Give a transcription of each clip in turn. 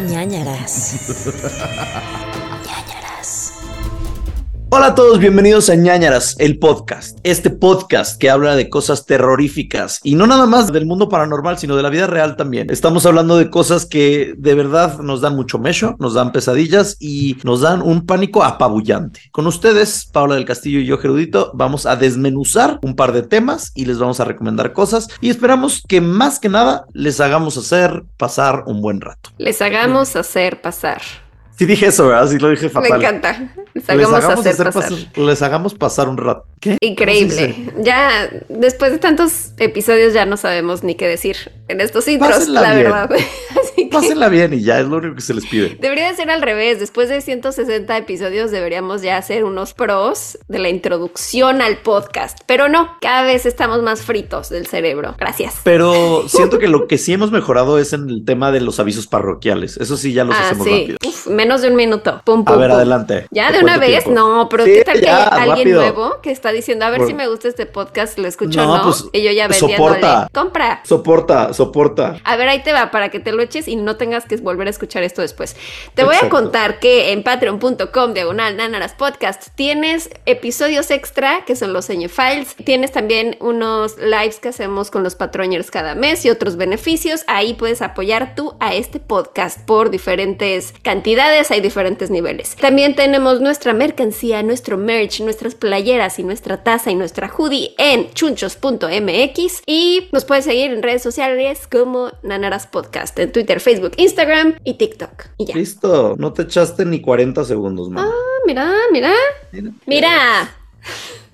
ñañaras. Hola a todos, bienvenidos a ñañaras, el podcast. Este podcast que habla de cosas terroríficas y no nada más del mundo paranormal, sino de la vida real también. Estamos hablando de cosas que de verdad nos dan mucho mecho, nos dan pesadillas y nos dan un pánico apabullante. Con ustedes, Paula del Castillo y yo, Gerudito, vamos a desmenuzar un par de temas y les vamos a recomendar cosas y esperamos que más que nada les hagamos hacer pasar un buen rato. Les hagamos hacer pasar. Sí dije eso, ¿verdad? Sí lo dije fatal. Me encanta. Les hagamos, hacer, pasar. Les hagamos pasar un rato. ¿Qué? Increíble. Ya después de tantos episodios ya no sabemos ni qué decir en estos intros, Pásenla la bien. verdad. Así que Pásenla bien y ya es lo único que se les pide. debería de ser al revés. Después de 160 episodios deberíamos ya hacer unos pros de la introducción al podcast. Pero no, cada vez estamos más fritos del cerebro. Gracias. Pero siento que lo que sí hemos mejorado es en el tema de los avisos parroquiales. Eso sí, ya los Ah, hacemos sí. rápido. Uf, menos de un minuto. Pum, pum, A ver, pum. adelante. Ya ¿Por de una vez, tiempo? no, pero Sí, ¿qué tal que hay alguien rápido. nuevo que está diciendo, a ver Por- si me gusta este podcast, lo escucho No, o no? pues, y yo ya vendiéndole. soporta. Compra. Soporta, soporta. A ver, ahí te va para que te lo eches y no tengas que volver a escuchar esto después. Te voy a contar que en patreon.com diagonal nanaras podcast tienes episodios extra que son los Seño Files. Tienes también unos lives que hacemos con los patroñers cada mes y otros beneficios. Ahí puedes apoyar tú a este podcast por diferentes cantidades, hay diferentes niveles. También tenemos nuestra mercancía, nuestro merch, nuestras playeras y nuestra taza y nuestra hoodie en chunchos.mx y nos puedes seguir en redes sociales como Nanaras Podcast en Twitter, Facebook, Instagram y TikTok. Y ya. Listo. No te echaste ni 40 segundos, mamá. Ah, mira, mira, Mira. mira.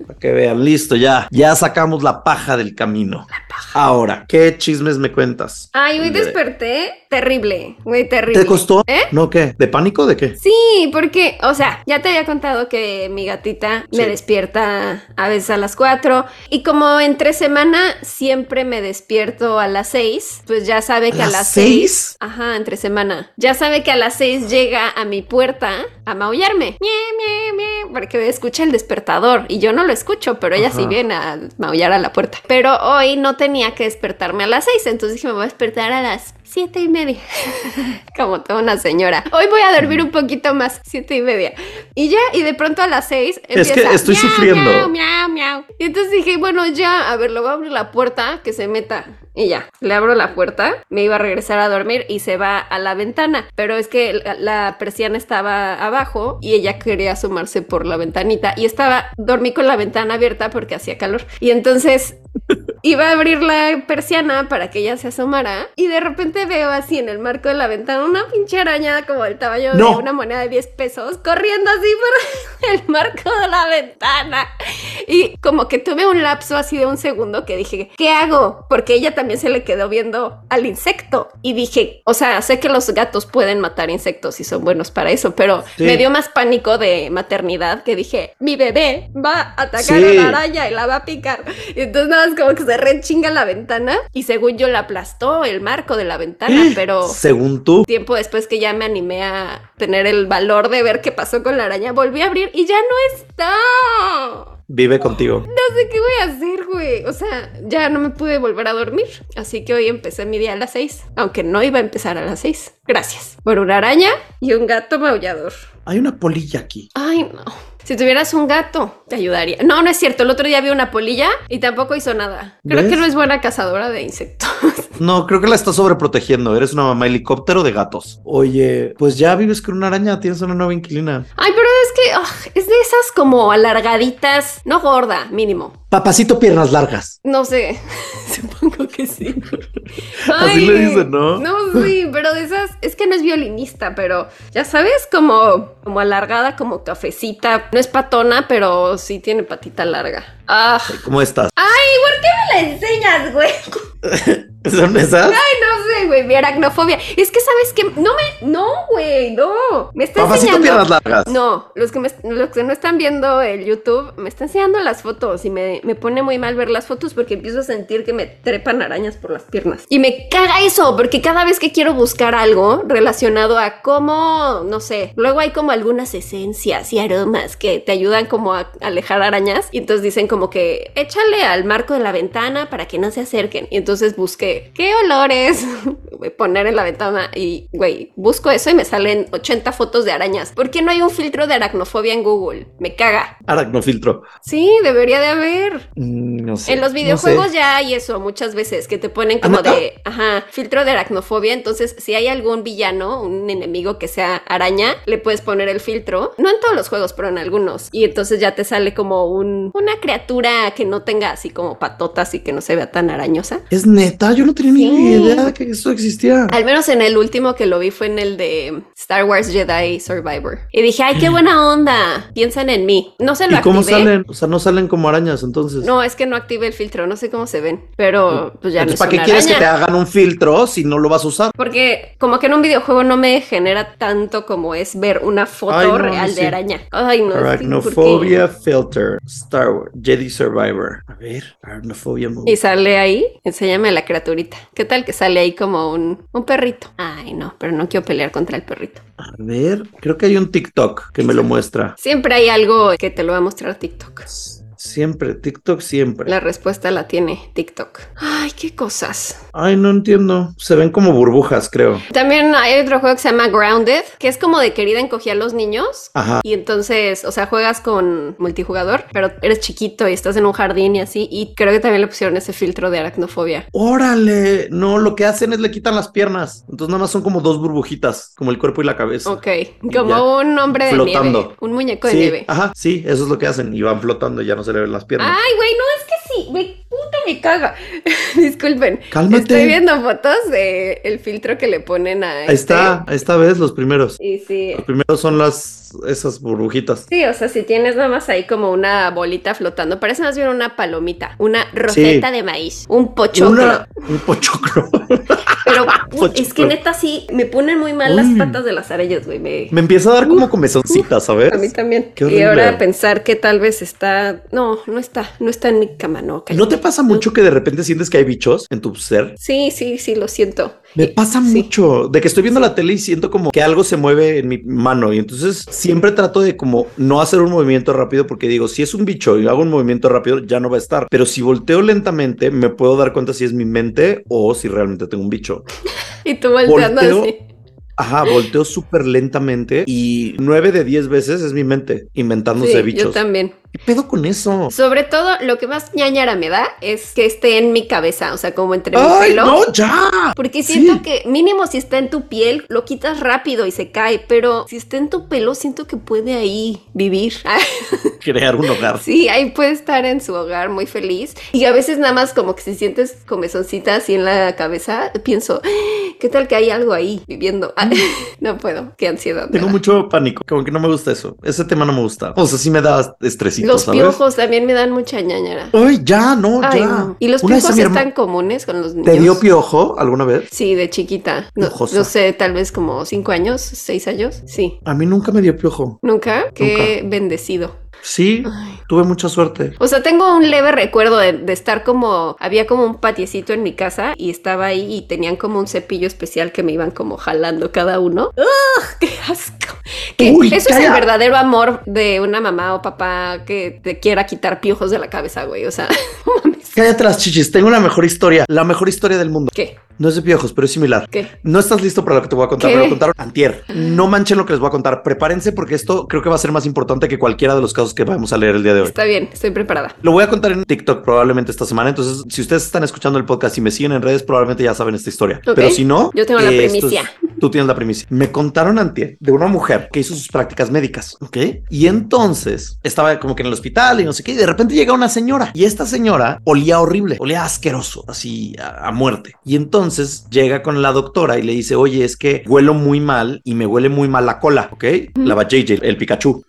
Para que vean, listo, ya. Ya sacamos la paja del camino. Ahora, ¿qué chismes me cuentas? Ay, hoy desperté terrible, muy terrible. ¿Te costó? ¿Eh? ¿No qué? ¿De pánico? ¿De qué? Sí, porque, o sea, ya te había contado que mi gatita me Sí. despierta a veces a las 4 y como entre semana siempre me despierto a las 6, pues ya sabe que a las las seis? 6, ajá, entre semana, ya sabe que a las 6 llega a mi puerta a maullarme, Mie, mie, mie, porque escucha el despertador y yo no lo escucho, pero ella sí Ajá. viene a maullar a la puerta. Pero hoy no tenía que despertarme a las 6, entonces dije me voy a despertar a las siete y media. Como toda una señora. Hoy voy a dormir un poquito más, siete y media. Y ya, y de pronto a las seis Es empieza, que estoy miau, sufriendo. Miau, miau, miau. Y entonces dije, bueno, ya, a ver, le voy a abrir la puerta, que se meta. Y ya, le abro la puerta, me iba a regresar a dormir y se va a la ventana. Pero es que la, la persiana estaba abajo y ella quería asomarse por la ventanita. Y estaba, dormí con la ventana abierta porque hacía calor. Y entonces iba a abrir la persiana para que ella se asomara y de repente veo así en el marco de la ventana una pinche araña como del tamaño No. de una moneda de 10 pesos corriendo así por el marco de la ventana y como que tuve un lapso así de un segundo que dije ¿qué hago? porque ella también se le quedó viendo al insecto y dije o sea sé que los gatos pueden matar insectos y son buenos para eso pero Sí. me dio más pánico de maternidad que dije mi bebé va a atacar Sí. a la araña y la va a picar y entonces nada más como que se rechinga la ventana y según yo la aplastó el marco de la ventana, pero Según tú. tiempo después que ya me animé a tener el valor de ver qué pasó con la araña, volví a abrir y ya no está. Vive contigo. No sé qué voy a hacer, güey. O sea, ya no me pude volver a dormir. Así que hoy empecé mi día a las 6, aunque no iba a empezar a las 6. Gracias. Por una araña y un gato maullador. Hay una polilla aquí. Ay, no. Si tuvieras un gato, te ayudaría. No, no es cierto. El otro día vi una polilla y tampoco hizo nada. Creo ¿Ves? que no es buena cazadora de insectos. No, creo que la estás sobreprotegiendo. Eres una mamá helicóptero de gatos. Oye, pues ya vives con una araña, tienes una nueva inquilina. Ay, pero es que ah, es de esas como alargaditas, no gorda, mínimo. Papacito piernas largas. No sé, supongo que sí. Así le dicen, ¿no? No, sí, pero de esas, es que no es violinista, pero ya sabes, como, como alargada, como cafecita. No es patona, pero sí tiene patita larga. Ah. ¿Cómo estás? Ay, ¿por qué me la enseñas, güey? ¿Son esas? Ay, no güey, mi aracnofobia. Es que, ¿sabes qué? No me, no, güey, no. Me está Papacito enseñando. largas. No, los que, me- los que no están viendo el YouTube me están enseñando las fotos y me, me pone muy mal ver las fotos porque empiezo a sentir que me trepan arañas por las piernas. Y me caga eso porque cada vez que quiero buscar algo relacionado a cómo, no sé, luego hay como algunas esencias y aromas que te ayudan como a alejar arañas y entonces dicen como que échale al marco de la ventana para que no se acerquen. Y entonces busqué qué olores poner en la ventana y, güey, busco eso y me salen 80 fotos de arañas. ¿Por qué no hay un filtro de aracnofobia en Google? Me caga. Aracnofiltro. Sí, debería de haber. Mm, no sé. En los no videojuegos sé. ya hay eso muchas veces, que te ponen como de, ajá, filtro de aracnofobia. Entonces, si hay algún villano, un enemigo que sea araña, le puedes poner el filtro. No en todos los juegos, pero en algunos. Y entonces ya te sale como un, una criatura que no tenga así como patotas y que no se vea tan arañosa. Es neta, yo no tenía Sí. ni idea de que eso existía. Al menos en el último que lo vi fue en el de Star Wars Jedi Survivor. Y dije, ay, qué buena onda. Piensan en mí. No se lo ¿Y cómo activé. salen? O sea, no salen como arañas entonces. No, es que no activé el filtro, no sé cómo se ven, pero pues ya Entonces, no ¿para qué quieres que te hagan un filtro si no lo vas a usar? Porque como que en un videojuego no me genera tanto como es ver una foto Ay, no, real sí. de araña. Ay, no. sí, filter. Star Wars. Jedi Survivor. A ver, Arachnofobia movie. Y sale ahí, enséñame a la criaturita. ¿Qué tal que sale ahí como un, un perrito? Ay, no, pero no quiero pelear contra el perrito. A ver, creo que hay un TikTok que me lo muestra. Siempre hay algo que te lo va a mostrar TikTok. Siempre, TikTok siempre. La respuesta la tiene TikTok. Ay, qué cosas. Ay, no entiendo. Se ven como burbujas, creo. También hay otro juego que se llama Grounded, que es como de querida encogía a los niños. Ajá. Y entonces, o sea, juegas con multijugador, pero eres chiquito y estás en un jardín y así. Y creo que también le pusieron ese filtro de aracnofobia. Órale. No, lo que hacen es le quitan las piernas. Entonces nada más son como dos burbujitas, como el cuerpo y la cabeza. Ok, como un hombre de Flotando. nieve, un muñeco de Sí, nieve. ajá, sí, eso es lo que hacen. Y van flotando y ya no se le las piernas. Ay, güey, no, es que sí, güey, puta me caga. Disculpen. Cálmate. Estoy viendo fotos de el filtro que le ponen a Ahí este. está, ahí está, ves los primeros. Y sí. Los primeros son las esas burbujitas. Sí, o sea, si tienes nada más ahí como una bolita flotando, parece más bien una palomita, una roseta de maíz, un pochoclo. Una, un pochoclo. Pero es que neta sí, me ponen muy mal las patas de las arañas, güey. Me... Me empieza a dar como comezoncitas, ¿sabes? A mí también. Qué y ahora pensar que tal vez está. No, no está. No está en mi cama, no. ¿No cállate. te pasa mucho que de repente sientes que hay bichos en tu ser? Sí, sí, sí, lo siento. Me Y- pasa sí. mucho de que estoy viendo la tele y siento como que algo se mueve en mi mano y entonces siempre trato de como no hacer un movimiento rápido porque digo, si es un bicho y hago un movimiento rápido ya no va a estar, pero si volteo lentamente me puedo dar cuenta si es mi mente o si realmente tengo un bicho. Y tú volteando Volteo. así. Ajá, volteo súper lentamente y nueve de diez veces es mi mente inventándose Sí, yo bichos. también. ¿Qué pedo con eso? Sobre todo, lo que más ñañara me da es que esté en mi cabeza, o sea, como entre mi ¡Ay, pelo. no, ya! Porque siento Sí. que mínimo si está en tu piel, lo quitas rápido y se cae, pero si está en tu pelo, siento que puede ahí vivir. Crear un hogar. sí, ahí puede estar en su hogar muy feliz. Y a veces nada más como que si sientes comezoncita así en la cabeza, pienso, "Ah, ¿qué tal que hay algo ahí viviendo? Ah, no puedo, qué ansiedad. Tengo mucho pánico, como que no me gusta eso. Ese tema no me gusta. O sea, sí me da estresito, Los ¿sabes? piojos también me dan mucha ñañara. Ay, ya, no, Ay, ya. no. ¿Y los Una piojos están herma- comunes con los niños? ¿Te dio piojo alguna vez? Sí, de chiquita. No sé, tal vez como cinco años, seis años. Sí. A mí nunca me dio piojo. ¿Nunca? Qué bendecido. Sí, Ay. tuve mucha suerte. O sea, tengo un leve recuerdo de, de estar como, había como un patiecito en mi casa y estaba ahí y tenían como un cepillo especial que me iban como jalando cada uno. ¡Ugh! ¡Qué asco! Que Uy, eso es el verdadero amor de una mamá o papá que te quiera quitar piojos de la cabeza, güey. O sea, mames. Cállate las chichis, tengo la mejor historia, la mejor historia del mundo. ¿Qué? No es de piojos, pero es similar. ¿Qué? No estás listo para lo que te voy a contar, me lo contaron antier. No manchen lo que les voy a contar. Prepárense porque esto creo que va a ser más importante que cualquiera de los casos que vamos a leer el día de hoy. Está bien, estoy preparada. Lo voy a contar en TikTok probablemente esta semana. Entonces, si ustedes están escuchando el podcast y me siguen en redes, probablemente ya saben esta historia. Pero si no, Yo tengo la es- primicia. tú tienes la primicia. Me contaron antes de una mujer que hizo sus prácticas médicas. Ok. Y entonces estaba como que en el hospital y no sé qué. Y de repente llega una señora y esta señora olía horrible, olía asqueroso, así a, a muerte. Y entonces llega con la doctora y le dice, oye, es que huelo muy mal y me huele muy mal la cola. Ok. La va JJ, el Pikachu.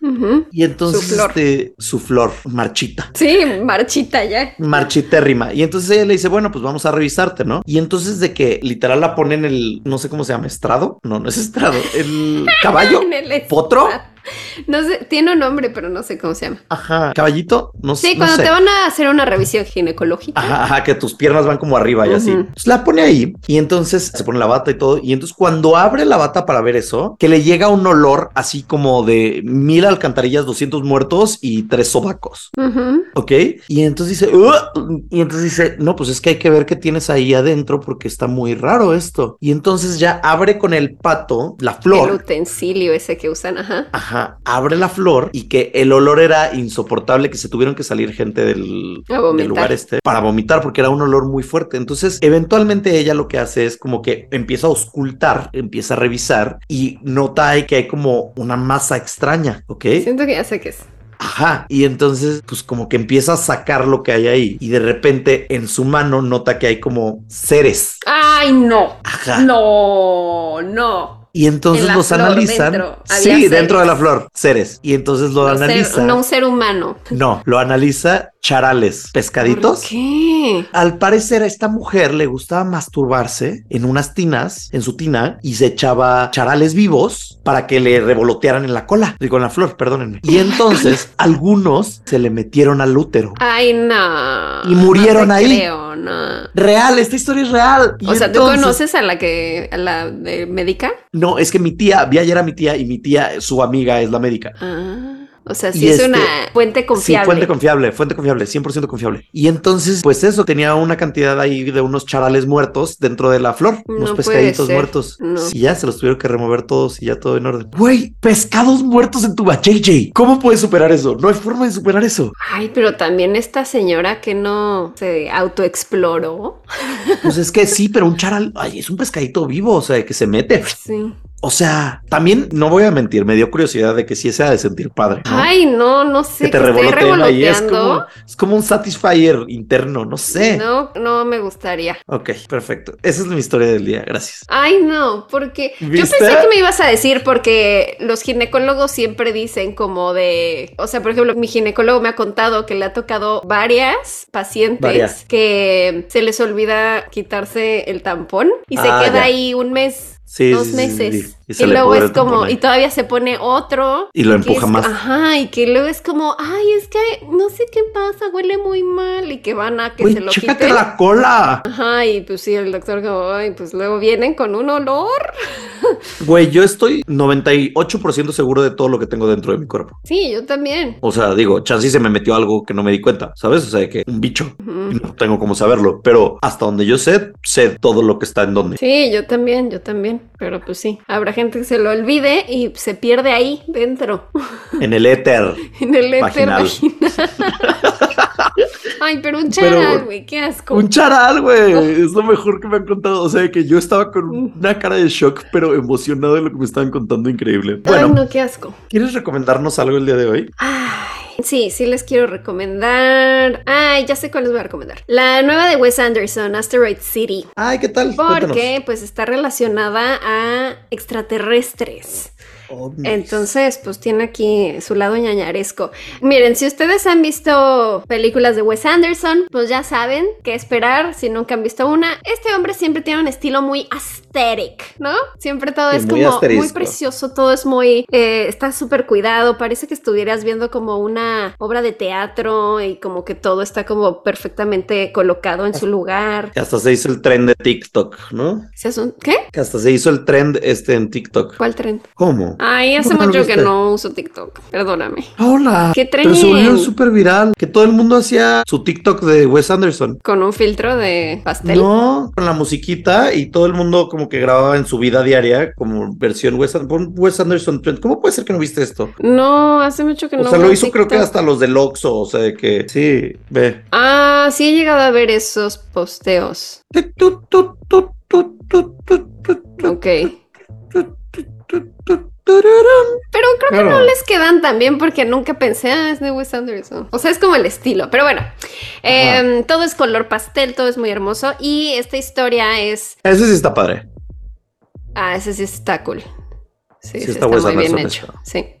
Y entonces Su flor. su flor marchita Sí, marchita ya. marchitérrima. Y entonces ella le dice, bueno, pues vamos a revisarte, ¿no? Y entonces de que literal la ponen el, no sé cómo se llama, estrado. No, no es estrado. El caballo. En el ¿Potro? estrado. No sé, tiene un nombre, pero no sé cómo se llama. Ajá. Caballito, no sé. Sí, cuando te van a hacer una revisión ginecológica. Ajá, ajá, que tus piernas van como arriba y así. Pues la pone ahí y entonces se pone la bata y todo. Y entonces cuando abre la bata para ver eso, que le llega un olor así como de mil alcantarillas, 200 muertos y tres sobacos. Ok. Y entonces dice, y entonces dice, no, pues es que hay que ver qué tienes ahí adentro porque está muy raro esto. Y entonces ya abre con el pato la flor. El utensilio ese que usan, ajá. Ajá. Abre la flor y que el olor era insoportable, que se tuvieron que salir gente del, del lugar este para vomitar porque era un olor muy fuerte. Entonces, eventualmente ella lo que hace es como que empieza a auscultar, empieza a revisar y nota ahí que hay como una masa extraña, ¿ok? Siento que ya sé qué es. Ajá. Y entonces, pues como que empieza a sacar lo que hay ahí. Y de repente en su mano nota que hay como seres. ¡Ay, no! Ajá. No, no. Y entonces los analizan. sí, dentro de la flor, seres. Y entonces lo analizan. no un ser humano. No, lo analiza charales, pescaditos. ¿Por qué? Al parecer a esta mujer le gustaba masturbarse en unas tinas, en su tina, y se echaba charales vivos para que le revolotearan en la cola, digo en la flor, perdónenme. Y entonces algunos se le metieron al útero. Ay, no. Y murieron ahí. Creo, no. Real, esta historia es real. o sea, ¿tú conoces a la que, a la de médica? No, es que mi tía, vi ayer a mi tía y mi tía, su amiga es la médica. Ah. O sea, sí es una fuente confiable. Sí, fuente confiable, fuente confiable, 100% confiable. Y entonces, pues eso, tenía una cantidad ahí de unos charales muertos dentro de la flor, unos pescaditos muertos. Y ya se los tuvieron que remover todos y ya todo en orden. Güey, pescados muertos en tu JJ. ¿Cómo puedes superar eso? No hay forma de superar eso. Ay, pero también esta señora que no se autoexploró. Pues es que sí, pero un charal, ay, es un pescadito vivo, o sea, que se mete. Sí. O sea, también no voy a mentir, me dio curiosidad de que sí se ha de sentir padre. Ay, no, no sé. Que te revoloteen ahí. Es como, es como un satisfier interno, no sé. No, no me gustaría. Ok, perfecto. Esa es mi historia del día. Gracias. Ay, no, porque yo pensé que me ibas a decir porque los ginecólogos siempre dicen como de, o sea, por ejemplo, mi ginecólogo me ha contado que le ha tocado varias pacientes que se les olvida quitarse el tampón y se ah, queda ahí un mes dos meses. Y, luego es como, y todavía se pone otro. Y lo empuja más. Ajá, y que luego es como, ay, es que no sé qué pasa, huele muy mal. Y que van a que se lo chécate la cola. Ajá, y pues sí, el doctor como, ay, pues luego vienen con un olor. Güey, yo estoy 98% seguro de todo lo que tengo dentro de mi cuerpo. Sí, yo también. O sea, digo, chance se me metió algo que no me di cuenta, ¿sabes? O sea, que un bicho. no tengo cómo saberlo. Pero hasta donde yo sé, sé todo lo que está en donde. Sí, yo también, yo también. Pero pues sí, habrá gente que se lo olvide y se pierde ahí dentro. En el éter. en el éter Ay, pero un charal, güey, qué asco. Un charal, güey, es lo mejor que me han contado. O sea, que yo estaba con una cara de shock, pero emocionado de lo que me estaban contando, increíble. Bueno, Ay, no, qué asco. ¿Quieres recomendarnos algo el día de hoy? Ay. Sí, sí les quiero recomendar. Ay, ya sé cuál les voy a recomendar. La nueva de Wes Anderson, Asteroid City. Ay, ¿qué tal? Porque pues está relacionada a extraterrestres. Entonces, pues tiene aquí su lado ñañaresco. Miren, si ustedes han visto películas de Wes Anderson, pues ya saben qué esperar si nunca han visto una. Este hombre siempre tiene un estilo muy aesthetic, ¿no? Siempre todo es como muy precioso, todo es muy, eh, está súper cuidado, parece que estuvieras viendo como una obra de teatro y como que todo está como perfectamente colocado en su lugar. Que hasta se hizo el trend de TikTok, ¿no? ¿Qué? Que hasta se hizo el trend este en TikTok. ¿Cuál trend? ¿Cómo? Ay, hace mucho que no uso TikTok. Perdóname. Hola. ¿Qué tren? Pero se volvió súper viral. Que todo el mundo hacía su TikTok de Wes Anderson. Con un filtro de pastel. No, con la musiquita y todo el mundo como que grababa en su vida diaria como versión Wes, Wes Anderson Trend. ¿Cómo puede ser que no viste esto? No, hace mucho que no. O sea, lo hizo creo que hasta los del Oxxo. O sea, de que sí, ve. Ah, sí he llegado a ver esos posteos. Ok. Pero creo que no les quedan tan bien porque nunca pensé, ah, es de Wes Anderson. O sea, es como el estilo. Pero bueno, em, todo es color pastel, todo es muy hermoso. Y esta historia es. Ese sí está padre. Ah, ese sí está cool. Sí, está, muy bien hecho. Sí.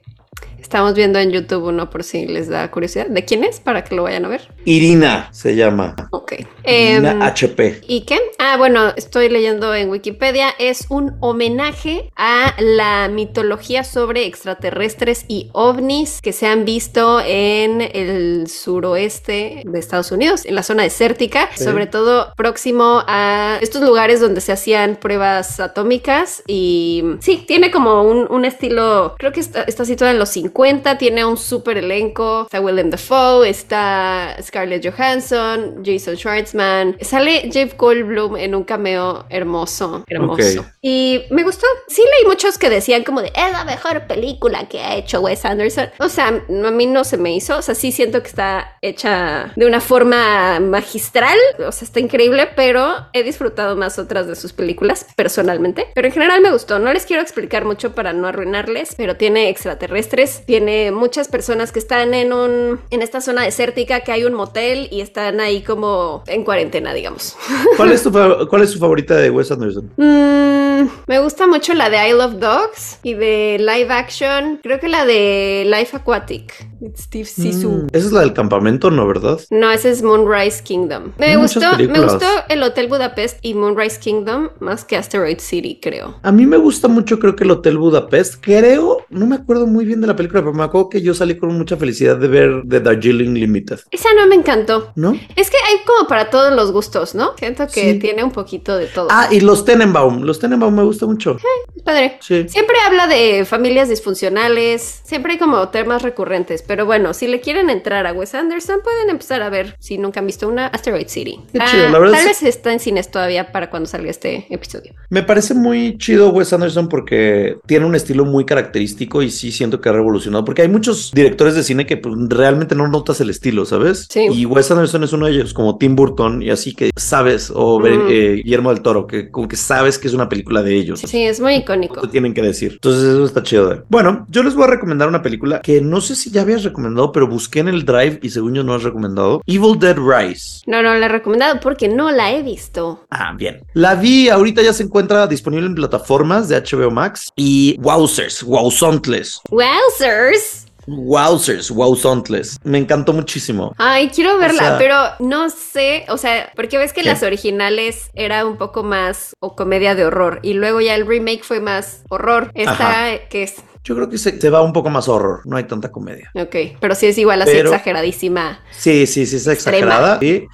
Estamos viendo en YouTube uno por si les da curiosidad. ¿De quién es? Para que lo vayan a ver. Irina se llama. Ok. Irina Em, HP. ¿Y qué? Ah, bueno, estoy leyendo en Wikipedia. Es un homenaje a la mitología sobre extraterrestres y ovnis que se han visto en el suroeste de Estados Unidos, en la zona desértica, Sí. sobre todo próximo a estos lugares donde se hacían pruebas atómicas. Y sí, tiene como un, un estilo, creo que está, está situado en los 50, tiene un súper elenco. Está Willem Dafoe, está Scarlett Johansson, Jason Schwartzman. Sale Jeff Goldblum en un cameo hermoso, hermoso. Ok. Y me gustó. Sí leí muchos que decían como de, es la mejor película que ha hecho Wes Anderson. O sea, a mí no se me hizo. O sea, sí siento que está hecha de una forma magistral. O sea, está increíble, pero he disfrutado más otras de sus películas personalmente. Pero en general me gustó. No les quiero explicar mucho para no arruinarles, pero tiene extraterrestres, tiene muchas personas que están en un en esta zona desértica que hay un motel y están ahí como en cuarentena, digamos. ¿Cuál es, tu, fa- ¿Cuál es su favorita de Wes Anderson? Mm, me gusta mucho la de I Love Dogs y de live action. Creo que la de Life Aquatic. Steve Sisu. Mm, Esa es la del campamento, ¿no? ¿Verdad? No, ese es Moonrise Kingdom. Me gustó, me gustó el Hotel Budapest y Moonrise Kingdom más que Asteroid City, creo. A mí me gusta mucho, creo que el Hotel Budapest. Creo, no me acuerdo muy bien de la película, pero me acuerdo que yo salí con mucha felicidad de ver The Darjeeling Limited. Esa no me encantó. ¿No? Es que hay como para todos los gustos, ¿no? Siento que Sí. tiene un poquito de todo. Ah, y los Tenenbaum. Los Tenenbaum me gusta mucho. Padre. Sí. Siempre habla de familias disfuncionales, siempre hay como temas recurrentes, pero bueno, si le quieren entrar a Wes Anderson, pueden empezar a ver, si nunca han visto una, Asteroid City. Qué Ah, chido, la verdad Tal es- vez está en cines todavía para cuando salga este episodio. Me parece muy chido Wes Anderson porque tiene un estilo muy característico y sí siento que ha revolucionado. Porque hay muchos directores de cine que pues, realmente no notas el estilo, ¿sabes? Sí. Y Wes Anderson es uno de ellos, como Tim Burton y así que sabes, o Mm. eh, Guillermo del Toro, que como que sabes que es una película de ellos. Sí, es muy icónico. No te tienen que decir. Entonces eso está chido. de- Bueno, yo les voy a recomendar una película que no sé si ya habías recomendado, pero busqué en el Drive y según yo no has recomendado. Evil Dead Rise. No, no la he recomendado porque no la he visto. Ah, bien. La vi, ahorita ya se encuentra disponible en plataformas de HBO Max y Wowzers, Wowzontles. Wowzers. Wowzers, Wowzontles. Me encantó muchísimo. Ay, quiero verla, sea- pero no sé, o sea, porque ves que ¿Qué? las originales era un poco más o comedia de horror y luego ya el remake fue más horror. Esta que es, Yo creo que se, se va un poco más horror, no hay tanta comedia. ok, pero sí es igual así Pero- exageradísima. Sí, sí, sí, es exagerada. Sí.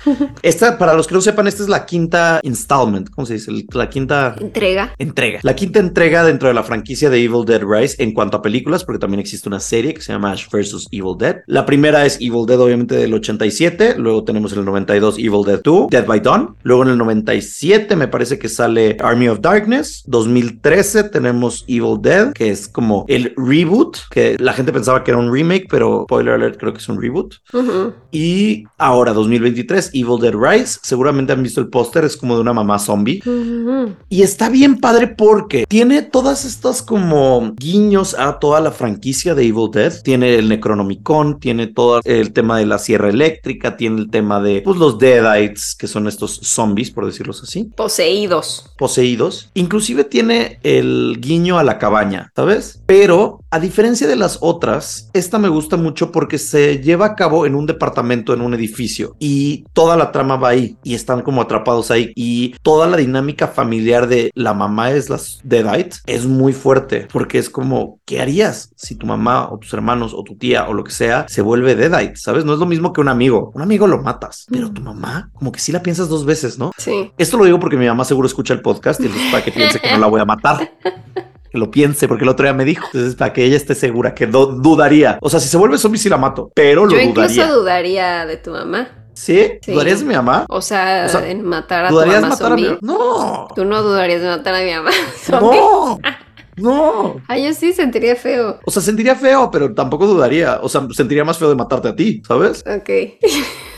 Esta, para los que no sepan, esta es la quinta installment, ¿cómo se dice? La quinta Entrega. entrega. La quinta entrega dentro de la franquicia de Evil Dead Rise en cuanto a películas, porque también existe una serie que se llama Ash vs. Evil Dead. La primera es Evil Dead, obviamente, del 87. Luego tenemos en el 92 Evil Dead 2, Dead by Dawn. Luego en el 97 me parece que sale Army of Darkness. 2013 tenemos Evil Dead, que es como el reboot, que la gente pensaba que era un remake, pero spoiler alert, creo que es un reboot. Ujú. Y ahora, 2023, Evil Dead Rise. Seguramente han visto el póster, es como de una mamá zombie. Y está bien padre porque tiene todas estas como guiños a toda la franquicia de Evil Dead. Tiene el Necronomicon, tiene todo el tema de la sierra eléctrica, tiene el tema de pues, los Deadites, que son estos zombies, por decirlos así, Poseídos. poseídos. Inclusive tiene el guiño a la cabaña, ¿sabes? Pero a diferencia de las otras, esta me gusta mucho porque se lleva a cabo en un departamento, en un edificio, y toda la trama va ahí, y están como atrapados ahí, y toda la dinámica familiar de la mamá es las Deadites es muy fuerte, porque es como, ¿qué harías si tu mamá o tus hermanos o tu tía o lo que sea se vuelve Deadite? ¿Sabes? No es lo mismo que un amigo. Un amigo lo matas, pero tu mamá, como que sí la piensas dos veces, ¿no? Sí. Esto lo digo porque mi mamá seguro escucha el podcast y para que piense que no la voy a matar. Que lo piense, porque el otro día me dijo. Entonces, para que ella esté segura, que no dudaría. O sea, si se vuelve zombie, sí la mato, pero lo Yo incluso dudaría. dudaría de tu mamá. ¿Sí? Sí. ¿Dudarías de mi mamá? O sea, O sea, en matar a tu ¿Dudarías mamá matar a mi zombie. No. Tú no dudarías de matar a mi mamá zombie. No. No. Ay, yo sí sentiría feo. O sea, sentiría feo, pero tampoco dudaría. O sea, sentiría más feo de matarte a ti, ¿sabes? Ok.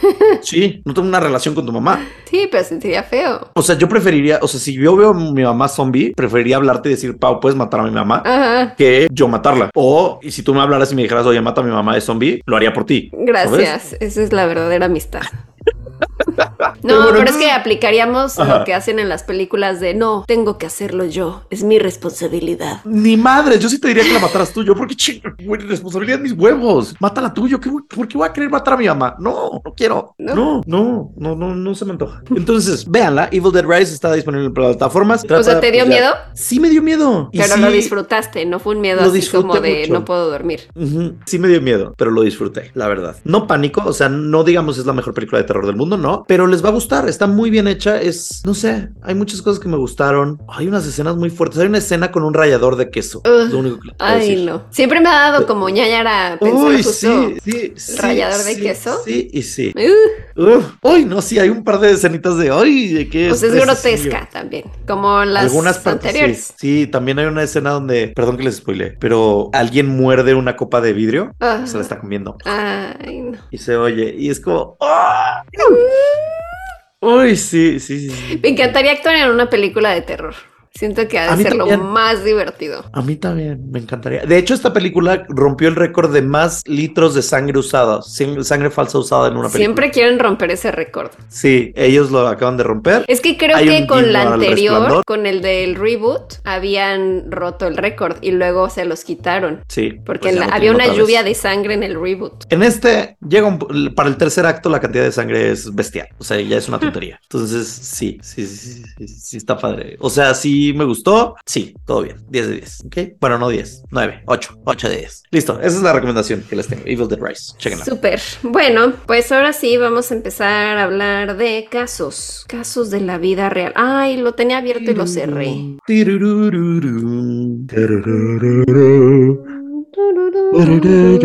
Sí, no tengo una relación con tu mamá. Sí, pero sentiría feo. O sea, yo preferiría, o sea, si yo veo a mi mamá zombie, preferiría hablarte y decir, Pau, puedes matar a mi mamá. Ajá. que yo matarla. O y si tú me hablaras y me dijeras, oye, mata a mi mamá de zombie, lo haría por ti. ¿sabes? Gracias. Esa es la verdadera amistad. No, pero es que aplicaríamos Ajá. lo que hacen en las películas de no, tengo que hacerlo yo, es mi responsabilidad. Ni madre, yo sí te diría que la mataras tú. Yo, porque ching, responsabilidad de mis huevos. Mátala tú. Yo, ¿qué, voy- ¿por qué voy a querer matar a mi mamá? No, no quiero. No. No, no, no, no, se me antoja. Entonces, véanla. Evil Dead Rise está disponible en plataformas. O sea, ¿te dio pues, miedo? Sí, me dio miedo. Pero sí- lo disfrutaste, no fue un miedo así como de mucho. no puedo dormir. Sí me dio miedo, pero lo disfruté, la verdad. No pánico, o sea, no digamos es la mejor película de terror del mundo, no, pero les va a gustar, está muy bien hecha, es, no sé, hay muchas cosas que me gustaron, hay unas escenas muy fuertes, hay una escena con un rallador de queso, es lo único que Ay, decir. no. Siempre me ha dado como ñañara pensar Uy, justo. sí, sí, sí, rallador de queso. Sí, y sí. Uh, Uf, uy, no, sí, hay un par de escenitas de, ay, de qué pues es grotesca también, como las Algunas partes anteriores. sí. También hay una escena donde, perdón que les spoile, pero alguien muerde una copa de vidrio, Ah, se la está comiendo. Ay, no. y se oye y es como ¡ah! Uy sí sí sí. Me encantaría actuar en una película de terror. Siento que ha de ser lo más divertido. a mí también me encantaría. De hecho esta película rompió el récord de más litros de sangre usada sangre falsa usada en una película. Siempre quieren romper ese récord. sí ellos lo acaban de romper. Es que creo Hay que con la anterior, con el del reboot, habían roto el récord y luego se los quitaron. sí Porque pues la- había una lluvia de sangre en el reboot. en este llega un- para el tercer acto la cantidad de sangre es bestial. O sea ya es una tontería. Entonces sí sí sí, sí, sí, está padre. O sea sí me gustó sí todo bien 10 de 10 ok bueno no 10 9 8 8 de 10 listo esa es la recomendación que les tengo Evil Dead Rise chequenla Súper. Bueno, pues ahora sí vamos a empezar a hablar de casos. Casos de la vida real. Ay, lo tenía abierto y lo cerré.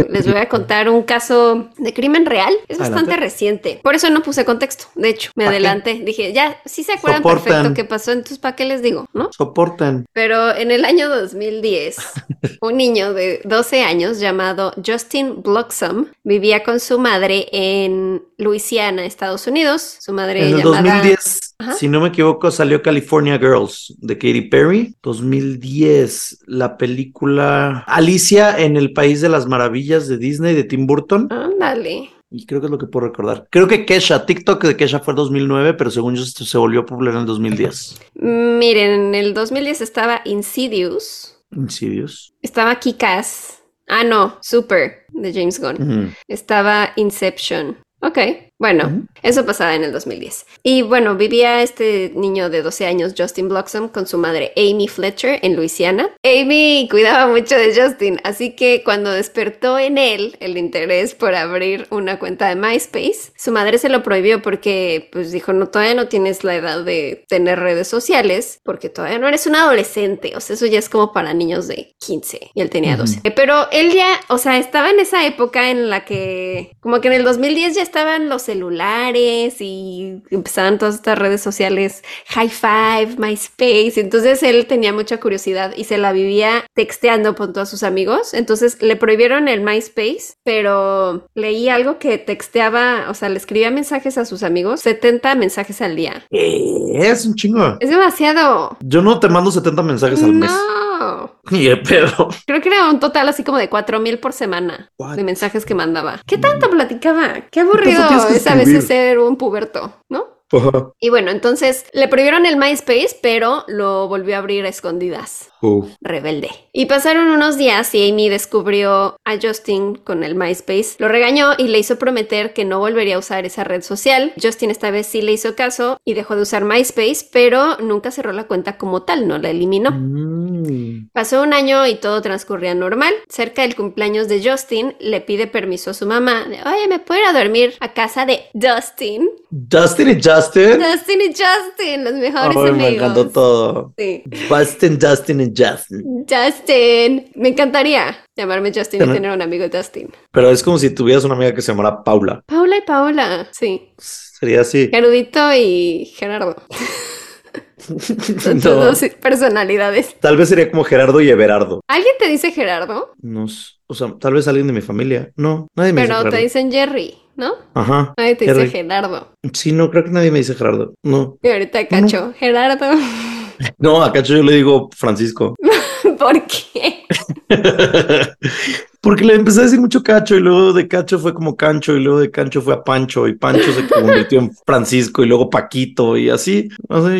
Les voy a contar un caso de crimen real. Es bastante Adelante. reciente. Por eso no puse contexto. De hecho, me adelanté. Dije, ya, sí se acuerdan Soportan. perfecto qué pasó. Entonces, ¿para qué les digo? ¿No? Soporten. Pero en el año 2010, un niño de 12 años llamado Justin Bloxham vivía con su madre en Luisiana, Estados Unidos. Su madre En llamada... 2010, Ajá. si no me equivoco, salió California Girls de Katy Perry. 2010, la película Alicia en el País de las Maravillas de Disney de Tim Burton. Ándale. Y creo que es lo que puedo recordar. Creo que Kesha, TikTok de Kesha fue el 2009, pero según yo se volvió popular en el 2010. Miren, en el 2010 estaba Insidious, Insidious. estaba Kick-Ass. Ah, no, Super de James Gunn. Estaba Inception. Ok, bueno, eso pasaba en el 2010. Y bueno, vivía este niño de 12 años, Justin Bloxham, con su madre Amy Fletcher en Luisiana. Amy cuidaba mucho de Justin, así que cuando despertó en él el interés por abrir una cuenta de MySpace, su madre se lo prohibió porque pues dijo, no, todavía no tienes la edad de tener redes sociales, porque todavía no eres un adolescente, o sea, eso ya es como para niños de 15 y él tenía Ujú. 12. Eh, Pero él ya, o sea, estaba en esa época en la que, como que en el 2010 ya estaban los celulares y empezaban todas estas redes sociales, High Five, MySpace, entonces él tenía mucha curiosidad y se la vivía texteando con todos sus amigos, entonces le prohibieron el MySpace, pero leí algo que texteaba, o sea, le escribía mensajes a sus amigos, 70 mensajes al día. Es un chingo. Es demasiado. Yo no te mando 70 mensajes al mes. No. Ni de pedo. Creo que era un total así como de cuatro mil por semana What? de mensajes que mandaba. ¿Qué tanto platicaba? Qué aburrido tienes que es a veces ser un puberto, ¿no? Ajá. Y bueno, entonces le prohibieron el MySpace, pero lo volvió a abrir a escondidas. Uf. Rebelde. Y pasaron unos días y Amy descubrió a Justin con el MySpace. Lo regañó y le hizo prometer que no volvería a usar esa red social. Justin esta vez sí le hizo caso y dejó de usar MySpace, pero nunca cerró la cuenta como tal, no la eliminó. Mm. Pasó un año y todo transcurría normal. Cerca del cumpleaños de Justin, le pide permiso a su mamá. de, Oye, ¿me puedo ir a dormir a casa de Dustin? Justin y Justin. Dustin y Justin, los mejores amigos. me encantó todo. Sí. Justin, Justin y Justin. Justin. Me encantaría llamarme Justin y tener un amigo Justin. Pero es como si tuvieras una amiga que se llamara Paula. Paula y Paola. Sí. Sería así. Gerudito y Gerardo. Son No. dos personalidades. Tal vez sería como Gerardo y Everardo. ¿Alguien te dice Gerardo? No, o sea, tal vez alguien de mi familia. No, nadie me dice Pero te Gerardo. dicen Jerry, ¿no? Ajá. Nadie te dice. Gerardo. Sí, no, creo que nadie me dice Gerardo. No. Y ahorita cacho, Gerardo. No, a Cacho yo le digo Francisco. ¿Por qué? Porque le empecé a decir mucho cacho y luego de cacho fue como cancho y luego de cancho fue a Pancho y Pancho se convirtió en Francisco y luego Paquito y así.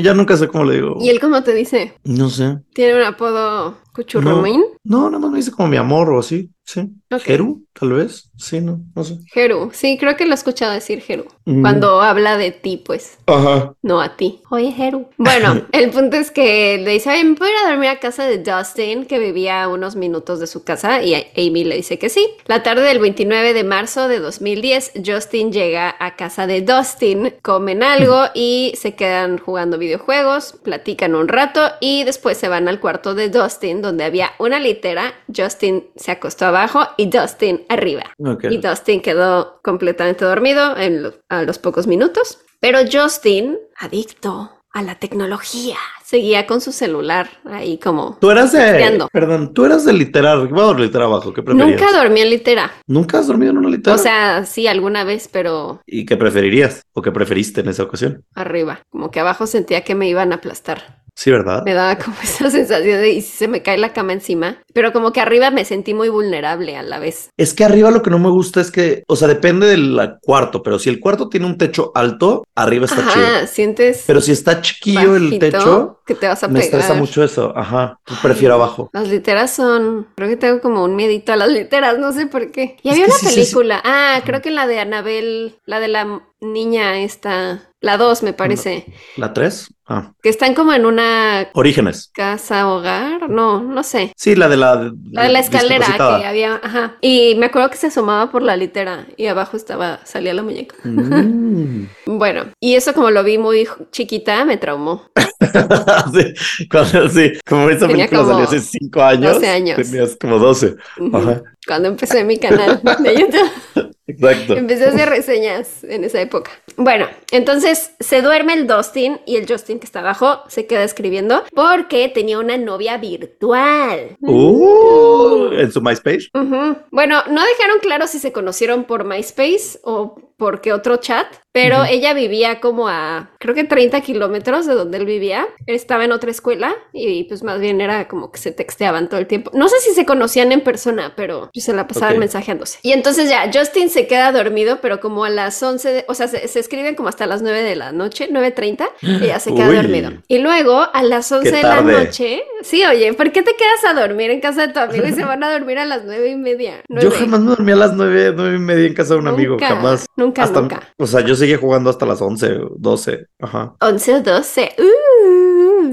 Ya nunca sé cómo le digo. ¿Y él cómo te dice? No sé. ¿Tiene un apodo cuchurrumín? No, no, no, me dice como mi amor o así. Sí. Ok. Jeru, tal vez. Sí, no, no sé. Jeru. Sí, creo que lo he escuchado decir Jeru. Mm. Cuando habla de ti, pues. Ajá. No a ti. Oye, Jeru. Bueno, el punto es que le dice, ¿me puedo ir a dormir a casa de Dustin, que vivía a unos minutos de su casa? Y Amy le dice que sí. La tarde del 29 de marzo de 2010, Justin llega a casa de Dustin, comen algo y se quedan jugando videojuegos, platican un rato y después se van al cuarto de Dustin, donde había una litera. Justin se acostó abajo y Dustin arriba. Ok. Y Dustin quedó completamente dormido en lo- a los pocos minutos. Pero Justin, adicto a la tecnología, seguía con su celular ahí como... Tú eras de. Perdón, tú eras de literar. Voy a dormir literar abajo. ¿Qué preferías? Nunca dormí en litera. ¿Nunca has dormido en una litera? O sea, sí, alguna vez, pero ¿Y qué preferirías? ¿O qué preferiste en esa ocasión? arriba. Como que abajo sentía que me iban a aplastar. Sí, ¿verdad? Me daba como esa sensación de, ¿y si se me cae la cama encima? Pero como que arriba me sentí muy vulnerable a la vez. Es que arriba lo que no me gusta es que, o sea, depende del cuarto, pero si el cuarto tiene un techo alto, arriba está chido. Ajá, sientes Pero si está chiquillo el techo, que te vas a me pegar. estresa mucho eso. Ajá. Prefiero abajo. Las literas son. Creo que tengo como un miedito a las literas, no sé por qué. Y Es había una sí, sí, sí. película. Ah, creo que la de Anabel, la de la niña esta. La 2, me parece. ¿La 3? Ah. Que están como en una Orígenes. casa hogar. No, no sé. Sí, la de la. La de la escalera que había. Ajá. Y me acuerdo que se asomaba por la litera y abajo estaba. Salía la muñeca. Mm. Bueno, y eso como lo vi muy chiquita, me traumó. sí, cuando, sí, como esa Tenía película como salió hace 5 años. 12 años. Tenías como 12. Ujú. Ajá. Cuando empecé mi canal de YouTube. Exacto. Empecé a hacer reseñas en esa época. Bueno, entonces se duerme el Dustin y el Justin que está abajo se queda escribiendo porque tenía una novia virtual. Uh, en su MySpace. Ujú. Bueno, no dejaron claro si se conocieron por MySpace o por qué otro chat, pero Ujú. ella vivía como a, creo que 30 kilómetros de donde él vivía. Él estaba en otra escuela y pues más bien era como que se texteaban todo el tiempo. No sé si se conocían en persona, pero se la pasaban Ok. mensajeándose. Y entonces ya, Justin se queda dormido, pero como a las 11, de- o sea, se, se escriben como hasta las 9 de la noche, 9.30, y ya se queda Uy. dormido. Y luego a las 11 de la noche, sí, oye, ¿por qué te quedas a dormir en casa de tu amigo y se van a dormir a las nueve y media? Yo Nueve. jamás me dormí a las 9, 9 y media en casa de un amigo, Nunca, jamás. Nunca, Hasta, nunca. O sea, yo seguía jugando hasta las 11, 12. Ajá. 11 o 12. Uh.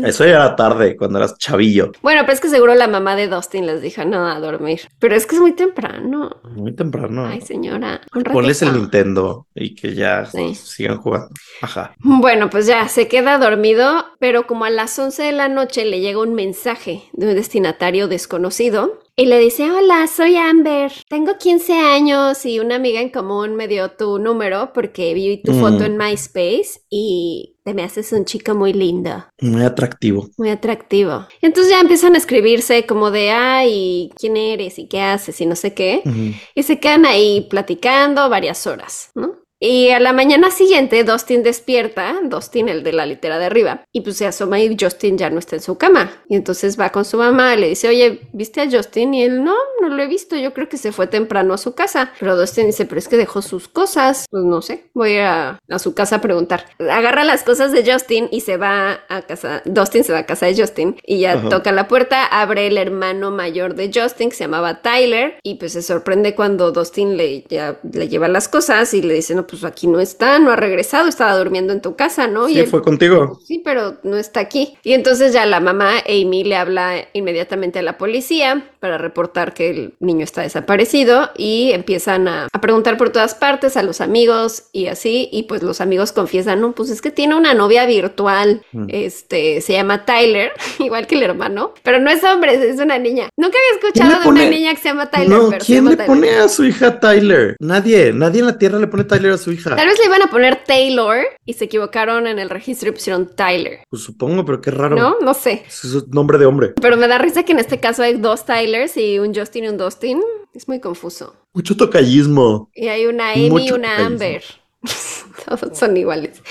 Eso ya era tarde, cuando eras chavillo. Bueno, pero es que seguro la mamá de Dustin les dijo no a dormir. Pero es que es muy temprano. Muy temprano. Ay, señora. Ponles el. Nintendo y que ya Sí. sigan jugando. Ajá. Bueno, pues ya se queda dormido, pero como a las 11 de la noche le llega un mensaje de un destinatario desconocido y le dice, hola, soy Amber, tengo 15 años y una amiga en común me dio tu número porque vi tu Mm. foto en MySpace y te me haces un chico muy lindo. Muy atractivo. Muy atractivo. Y entonces ya empiezan a escribirse como de, ay, ¿quién eres y qué haces y no sé qué? Y se quedan ahí platicando varias horas, ¿no? Y a la mañana siguiente, Dustin despierta, Dustin, el de la litera de arriba, y pues se asoma y Justin ya no está en su cama. Y entonces va con su mamá le dice, oye, ¿viste a Justin? Y él, no, no lo he visto, yo creo que se fue temprano a su casa. Pero Dustin dice, pero es que dejó sus cosas. Pues no sé, voy a a, a su casa a preguntar. Agarra las cosas de Justin y se va a casa, Dustin se va a casa de Justin y ya Ajá. toca la puerta, abre el hermano mayor de Justin que se llamaba Tyler y pues se sorprende cuando Dustin le, ya, le lleva las cosas y le dice, no, pues aquí no está, no ha regresado, estaba durmiendo en tu casa, ¿no? y Sí, él, fue contigo. Sí, pero no está aquí. Y entonces ya la mamá, Amy, le habla inmediatamente a la policía para reportar que el niño está desaparecido y empiezan a, a preguntar por todas partes a los amigos y así. Y pues los amigos confiesan, no, pues es que tiene una novia virtual, Mm. este, se llama Tyler, igual que el hermano, pero no es hombre, es una niña. Nunca había ¿Quién escuchado de una niña que se llama Tyler, no, pero ¿quién le Tyler. pone a su hija Tyler? Nadie, nadie en la tierra le pone Tyler a su hija. Tal vez le iban a poner Taylor y se equivocaron en el registro y pusieron Tyler. Pues supongo, pero qué raro. ¿No? No sé. Es un nombre de hombre. Pero me da risa que en este caso hay dos Tylers y un Justin y un Dustin. Es muy confuso. Mucho tocallismo. Y hay una Amy y una tocallismo. Amber. Todos son iguales.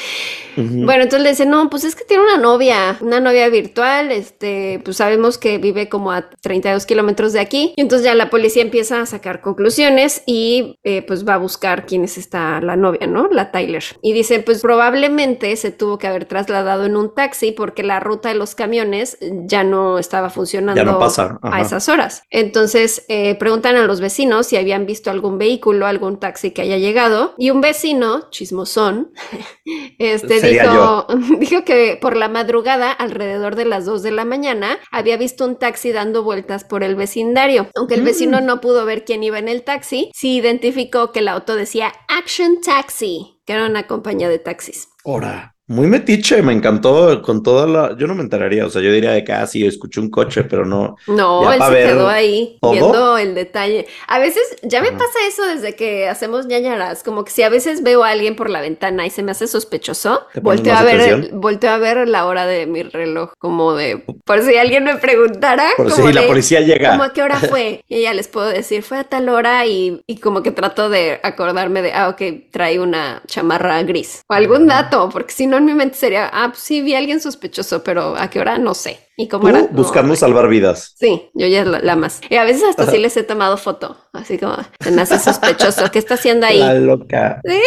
Bueno, entonces le dice, no, pues es que tiene una novia, una novia virtual, este, pues sabemos que vive como a 32 kilómetros de aquí. Y entonces ya la policía empieza a sacar conclusiones y eh, pues va a buscar quién es esta, la novia, ¿no? La Tyler. Y dice, pues probablemente se tuvo que haber trasladado en un taxi porque la ruta de los camiones ya no estaba funcionando a esas horas. Entonces eh, preguntan a los vecinos si habían visto algún vehículo, algún taxi que haya llegado y un vecino, chismosón, este dijo, dijo que por la madrugada, alrededor de las 2 de la mañana, había visto un taxi dando vueltas por el vecindario. Aunque el vecino mm. no pudo ver quién iba en el taxi, sí identificó que el auto decía Action Taxi, que era una compañía de taxis. Ahora. Muy metiche, me encantó con toda la. Yo no me enteraría, o sea, yo diría de casi ah, escuché un coche, pero no. No, él se quedó ahí viendo el detalle. A veces ya me pasa eso desde que hacemos ñañaras, como que si a veces veo a alguien por la ventana y se me hace sospechoso, volteo a ver, volteo a ver la hora de mi reloj, como de por si alguien me preguntara. Por si la policía llega. Como a qué hora fue. Y ya les puedo decir, fue a tal hora y, y como que trato de acordarme de, ah, ok, trae una chamarra gris. O algún dato, porque si no mente sería, ah, pues sí, vi a alguien sospechoso, pero a qué hora no sé. ¿Y cómo era? Buscando salvar vidas. Sí, yo ya la, la más. Y a veces hasta sí les he tomado foto, así como se me hace sospechoso. ¿Qué está haciendo ahí? La loca. Sí.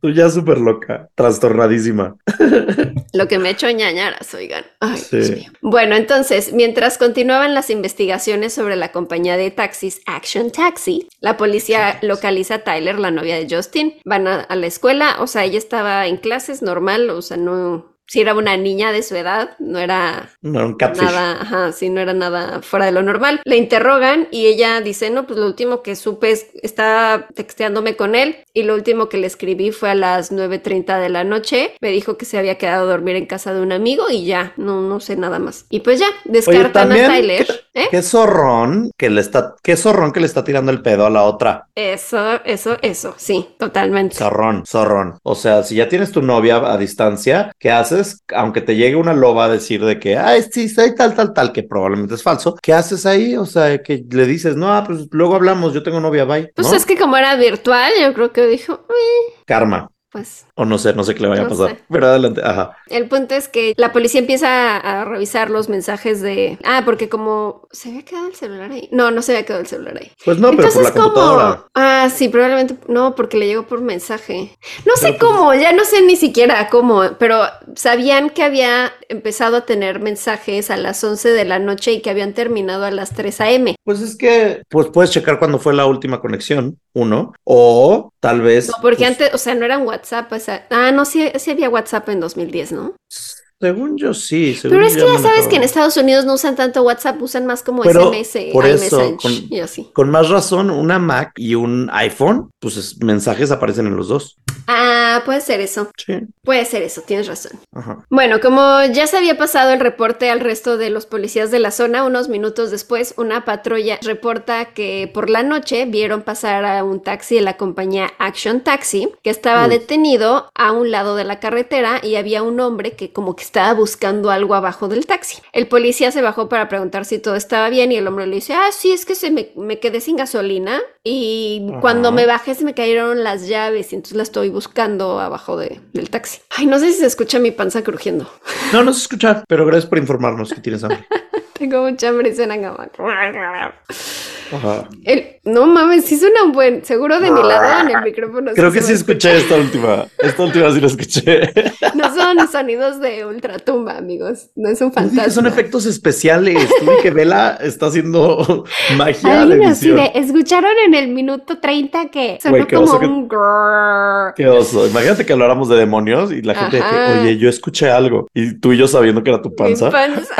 Tú ya súper loca, trastornadísima. Lo que me ha hecho ñañaras, oigan. Ay, sí. Bueno, entonces, mientras continuaban las investigaciones sobre la compañía de taxis Action Taxi, la policía localiza a Tyler, la novia de Justin. Van a, a la escuela, o sea, ella estaba en clases normal, o sea, no, si era una niña de su edad, no era, nada, ajá, sí, no era nada fuera de lo normal. Le interrogan y ella dice, no, pues lo último que supe es, está texteándome con él y lo último que le escribí fue a las 9.30 de la noche. Me dijo que se había quedado a dormir en casa de un amigo y ya, no, no sé nada más. Y pues ya, descartan a Tyler. ¿eh? qué zorrón que le está, qué zorrón que le está tirando el pedo a la otra. Eso, eso, eso, sí, totalmente. Zorrón, zorrón. O sea, si ya tienes tu novia a distancia, ¿qué haces? Aunque te llegue una loba a decir de que, ay, sí, soy tal, tal, tal, que probablemente es falso, ¿qué haces ahí? O sea, que le dices, no, ah, pues luego hablamos, yo tengo novia, bye. Pues es que como era virtual, yo creo que dijo, Karma. Pues, o no sé, no sé qué le vaya a pasar. Pero adelante, ajá. El punto es que la policía empieza a revisar los mensajes de. Ah, porque como. ¿Se había quedado el celular ahí? No, no se había quedado el celular ahí. Pues no, pero por la computadora. Ah, sí, probablemente. No, porque le llegó por mensaje. No sé pues cómo, ya no sé ni siquiera cómo, pero sabían que había empezado a tener mensajes a las 11 de la noche y que habían terminado a las 3 a.m. Pues es que, pues puedes checar cuándo fue la última conexión, uno, o tal vez. No, porque pues antes, o sea, no eran WhatsApp, o sea, ah, no, sí, sí había WhatsApp en 2010, ¿no? Según yo sí. Pero es que ya sabes que en Estados Unidos no usan tanto WhatsApp, usan más como SMS, por eso, con, y así. Con más razón, una Mac y un iPhone, pues mensajes aparecen en los dos. Ah, puede ser eso. Sí. Puede ser eso, tienes razón. Bueno, como ya se había pasado el reporte al resto de los policías de la zona, unos minutos después, una patrulla reporta que por la noche vieron pasar a un taxi de la compañía Action Taxi, que estaba detenido a un lado de la carretera y había un hombre que como que estaba buscando algo abajo del taxi. El policía se bajó para preguntar si todo estaba bien y el hombre le dice, ah, sí, es que se me, quedé sin gasolina y cuando me bajé se me cayeron las llaves y entonces la estoy buscando abajo del taxi. Ay, no sé si se escucha mi panza crujiendo. No, no se escucha, pero gracias por informarnos que tienes hambre. Tengo mucha hambre y suena El, no mames, sí suena un buen. Seguro de mi lado en el micrófono. Creo que sí escuché esta última. Esta última sí la escuché. No son sonidos de ultratumba, amigos. No es un fantasma. son efectos especiales. Tuve que Vela está haciendo magia de edición. escucharon en el minuto 30 que sonó como un Qué oso. Imagínate que habláramos de demonios y la gente que, oye, yo escuché algo. Y tú y yo sabiendo que era tu panza. panza.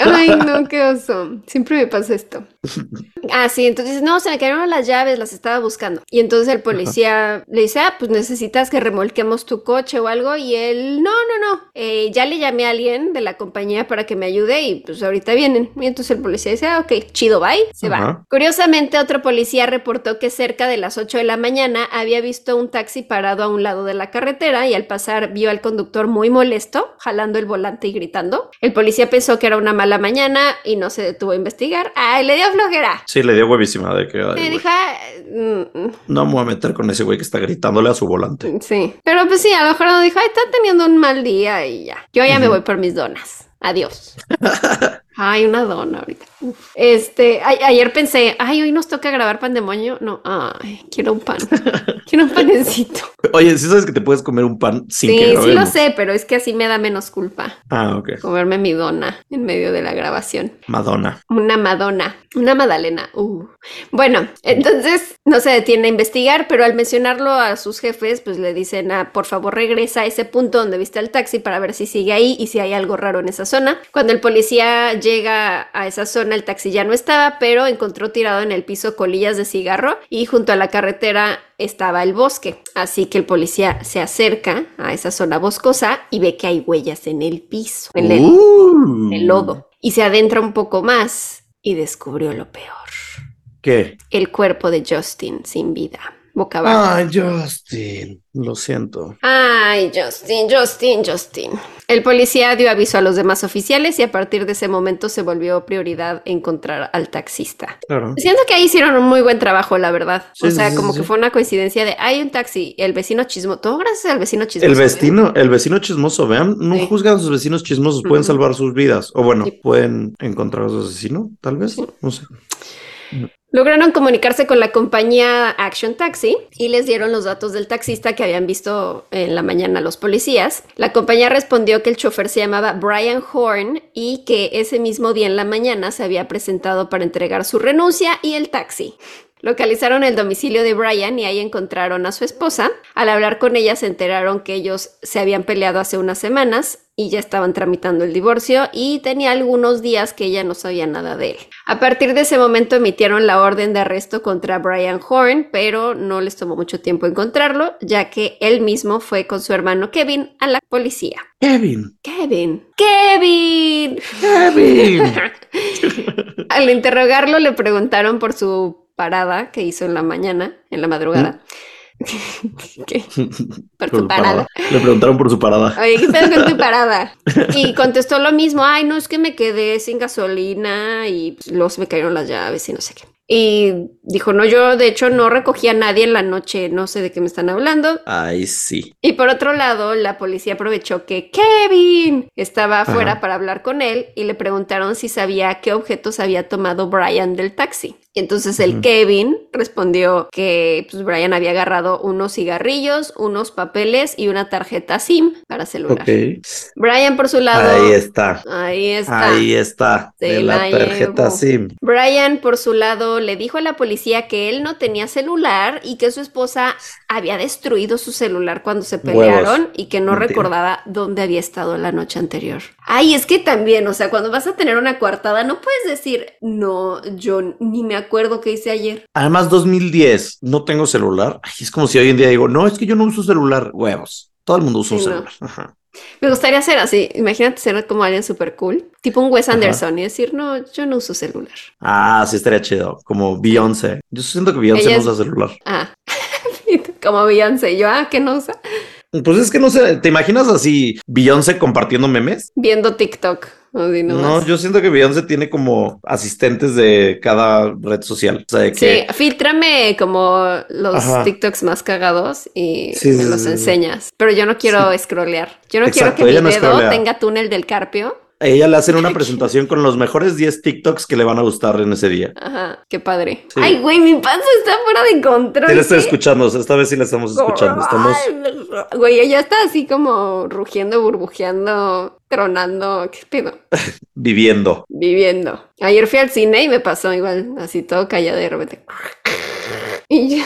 Ay, no, qué oso. Siempre me pasa esto. Ah, sí, entonces no, se me cayeron las llaves, las estaba buscando. Y entonces el policía le dice, ah, pues necesitas que remolquemos tu coche o algo. Y él, no, no, no, eh, ya le llamé a alguien de la compañía para que me ayude y pues ahorita vienen. Y entonces el policía dice, ah, ok, chido, bye, se va. Curiosamente, otro policía reportó que cerca de las 8 de la mañana había visto un taxi parado a un lado de la carretera y al pasar vio al conductor muy molesto, jalando el volante y gritando. El policía pensó que era una mala mañana y no se detuvo a investigar. Ay, le dio flojera. Sí, le dio huevísima de que. ay, dije, "Ah, mm, mm". no me voy a meter con ese güey que está gritándole a su volante. Sí, pero pues sí, a lo mejor no dijo, ay, está teniendo un mal día y ya. Yo ya me voy por mis donas. Adiós. Ay, una dona ahorita. Uf. Este, a- ayer pensé, ay, hoy nos toca grabar pandemonio. No, ay, quiero un pan. quiero un panecito. Oye, ¿sí sabes que te puedes comer un pan sin Sí, que sí lo sé, pero es que así me da menos culpa Ah, ok. comerme mi dona en medio de la grabación. Madonna. Una Madonna, una Madalena. Uh. Bueno, entonces no se detiene a investigar, pero al mencionarlo a sus jefes, pues le dicen, ah, por favor regresa a ese punto donde viste el taxi para ver si sigue ahí y si hay algo raro en esa zona. Cuando el policía llega a esa zona, el taxi ya no estaba, pero encontró tirado en el piso colillas de cigarro y junto a la carretera estaba el bosque. Así que el policía se acerca a esa zona boscosa y ve que hay huellas en el piso, en el, Uh. en el lodo. Y se adentra un poco más y descubrió lo peor. ¿Qué? El cuerpo de Justin sin vida, boca abajo. Ay, Justin. Lo siento. Ay, Justin, Justin, Justin. El policía dio aviso a los demás oficiales y a partir de ese momento se volvió prioridad encontrar al taxista. Claro. Siento que ahí hicieron un muy buen trabajo, la verdad. Sí, o sea, sí, como sí. que fue una coincidencia de hay un taxi, el vecino chismo, todo gracias al vecino chismoso. El vecino, el vecino chismoso, vean, no juzgan a sus vecinos chismosos, pueden salvar sus vidas. O bueno, pueden encontrar a su asesino, tal vez. No sé. Lograron comunicarse con la compañía Action Taxi y les dieron los datos del taxista que habían visto en la mañana los policías. La compañía respondió que el chofer se llamaba Brian Horn y que ese mismo día en la mañana se había presentado para entregar su renuncia y el taxi. Localizaron el domicilio de Brian y ahí encontraron a su esposa. Al hablar con ella se enteraron que ellos se habían peleado hace unas semanas y ya estaban tramitando el divorcio y tenía algunos días que ella no sabía nada de él. A partir de ese momento emitieron la orden de arresto contra Brian Horn, pero no les tomó mucho tiempo encontrarlo, ya que él mismo fue con su hermano Kevin a la policía. Kevin. Kevin. Kevin. Kevin. Al interrogarlo le preguntaron por su parada que hizo en la mañana, en la madrugada. ¿Qué? Por Por su parada. Le preguntaron por su parada. Oye, ¿qué pedo con tu parada? Y contestó lo mismo, ay, no, es que me quedé sin gasolina y pues, luego se me cayeron las llaves y no sé qué. Y dijo, no, yo de hecho no recogí a nadie en la noche, no sé de qué me están hablando. Ay, sí. Y por otro lado, la policía aprovechó que Kevin estaba afuera Ajá. para hablar con él y le preguntaron si sabía qué objetos había tomado Brian del taxi. Y entonces el. Kevin respondió que pues, Brian había agarrado unos cigarrillos, unos papeles y una tarjeta SIM para celular. Brian por su lado. Ahí está. Ahí está. Ahí está. De la la tarjeta. SIM. Brian, por su lado, le dijo a la policía que él no tenía celular y que su esposa había destruido su celular cuando se Huevos. pelearon y que no Mentira. recordaba dónde había estado la noche anterior. Ay, es que también, o sea, cuando vas a tener una coartada, no puedes decir, no, yo ni me acuerdo qué hice ayer. Además, 2010, no tengo celular. Ay, es como si hoy en día digo, no, es que yo no uso celular. Huevos. Todo el mundo usa un no. celular. Ajá. Me gustaría ser así. Imagínate ser como alguien súper cool, tipo un Wes Ajá. Anderson y decir, no, yo no uso celular. Ah, sí estaría chido. Como Beyoncé. Yo siento que Beyoncé Ella no es- usa celular. Ah, como Beyoncé. Yo, ah, que no usa. Pues es que no sé, ¿te imaginas así Beyoncé compartiendo memes? Viendo TikTok. No, yo siento que Beyoncé tiene como asistentes de cada red social. O sea, de que Sí, filtrame como los Ajá. TikToks más cagados y Sí, me sí, los sí, enseñas. Pero yo no quiero scrollear. Yo no Exacto, quiero que mi no dedo scrollea. tenga túnel del carpio. A ella le hacen una presentación con los mejores 10 TikToks que le van a gustar en ese día. Ajá, qué padre. Sí. Ay, güey, mi panza está fuera de control. Sí, la estoy escuchando, esta vez sí la estamos escuchando. Estamos Güey, ella está así como rugiendo, burbujeando, tronando. ¿Qué pedo? viviendo. Viviendo. Ayer fui al cine y me pasó igual, así todo callado y de repente. Y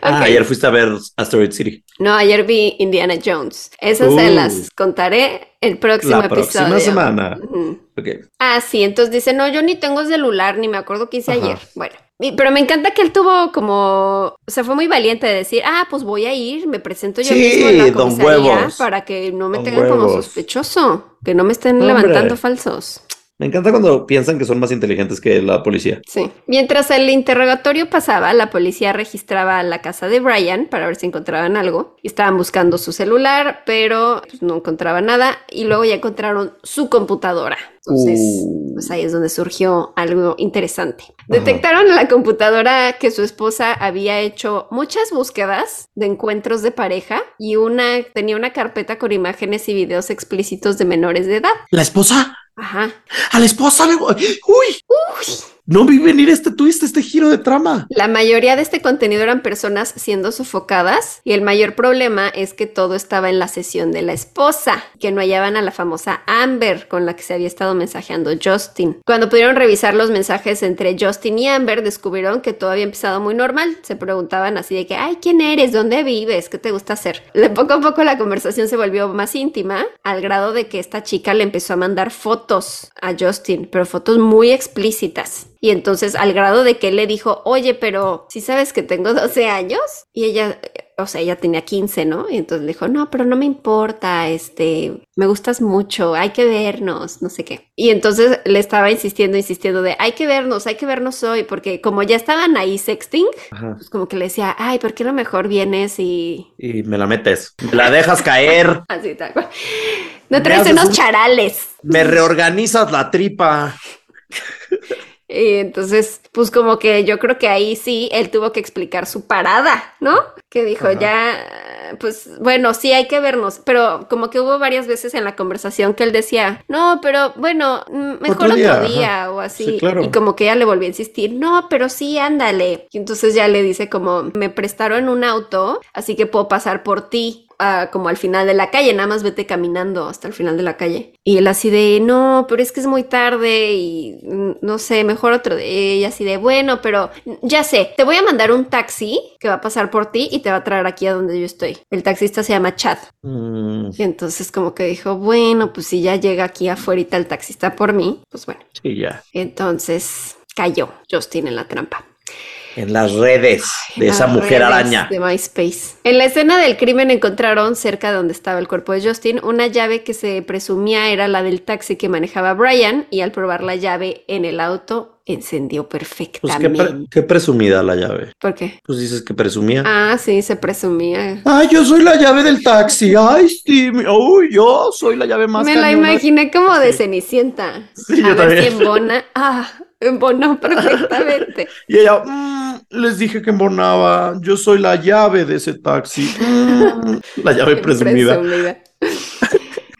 Ah, ayer fuiste a ver Asteroid City. No, ayer vi Indiana Jones. Esas se Uh. las contaré el próximo La próxima episodio. semana. Ujú. Ok. Ah, sí, entonces dice, no, yo ni tengo celular, ni me acuerdo qué hice Ajá. ayer. Bueno, pero me encanta que él tuvo como, o sea, fue muy valiente de decir, ah, pues voy a ir, me presento yo Sí, mismo en la don huevos. para que no me tengan como sospechoso, que no me estén Hombre. levantando falsos. Me encanta cuando piensan que son más inteligentes que la policía. Sí. Mientras el interrogatorio pasaba, la policía registraba la casa de Brian para ver si encontraban algo. Estaban buscando su celular, pero pues, no encontraban nada. Y luego ya encontraron su computadora. Entonces, Uh. pues ahí es donde surgió algo interesante. Detectaron en la computadora que su esposa había hecho muchas búsquedas de encuentros de pareja y una tenía una carpeta con imágenes y videos explícitos de menores de edad. ¿La esposa? Ajá. A la esposa le... ¡Uy! No vi venir este twist, este giro de trama. La mayoría de este contenido eran personas siendo sofocadas y el mayor problema es que todo estaba en la sesión de la esposa, que no hallaban a la famosa Amber con la que se había estado mensajeando Justin. Cuando pudieron revisar los mensajes entre Justin y Amber, descubrieron que todo había empezado muy normal. Se preguntaban así de que, ay, ¿quién eres? ¿Dónde vives? ¿Qué te gusta hacer? De poco a poco la conversación se volvió más íntima, al grado de que esta chica le empezó a mandar fotos a Justin, pero fotos muy explícitas. Y entonces al grado de que él le dijo, oye, pero si sabes que tengo 12 años? Y ella, o sea, ella tenía 15, ¿no? Y entonces le dijo, no, pero no me importa, este, me gustas mucho, hay que vernos, no sé qué. Y entonces le estaba insistiendo, insistiendo de, hay que vernos, hay que vernos hoy, porque como ya estaban ahí sexting, Ajá. pues como que le decía, ay, ¿por qué no mejor vienes y... Y me la metes. Me la dejas caer. Así tal cual. No traes unos un- charales. Me reorganizas la tripa. Y entonces, pues como que yo creo que ahí sí, él tuvo que explicar su parada, ¿no? Que dijo, Ajá. ya, pues bueno, sí hay que vernos, pero como que hubo varias veces en la conversación que él decía, no, pero bueno, mm, mejor Otro otro día, o así. Sí, claro. Y como que ella le volvió a insistir, no, pero sí, ándale. Y entonces ya le dice como, me prestaron un auto, así que puedo pasar por ti. Ah, como al final de la calle, nada más vete caminando hasta el final de la calle. Y él así de, no, pero es que es muy tarde y mm, no sé, mejor otro día. Y así de, bueno, pero ya sé, te voy a mandar un taxi que va a pasar por ti y te va a traer aquí a donde yo estoy. El taxista se llama Chad. Mm, Y entonces como que dijo, bueno, pues si ya llega aquí afuera el taxista por mí, pues bueno. sí, ya. Entonces cayó Justin en la trampa. En las redes de esa mujer redes araña. De MySpace. En la escena del crimen encontraron, cerca de donde estaba el cuerpo de Justin, una llave que se presumía era la del taxi que manejaba Brian y al probar la llave en el auto encendió Pues qué, perfectamente. pre- qué presumida la llave. ¿Por qué? Pues dices que presumía. Ah, sí, se presumía. Ay, yo soy la llave del taxi. Ay, sí. Uy, yo soy la llave más Me la imaginé como de. Cenicienta. Sí, a yo ver también. si embona. Ah, embonó perfectamente. Y ella, "Mm, les dije que embonaba. Yo soy la llave de ese taxi. Mm, la llave presumida. Presumida.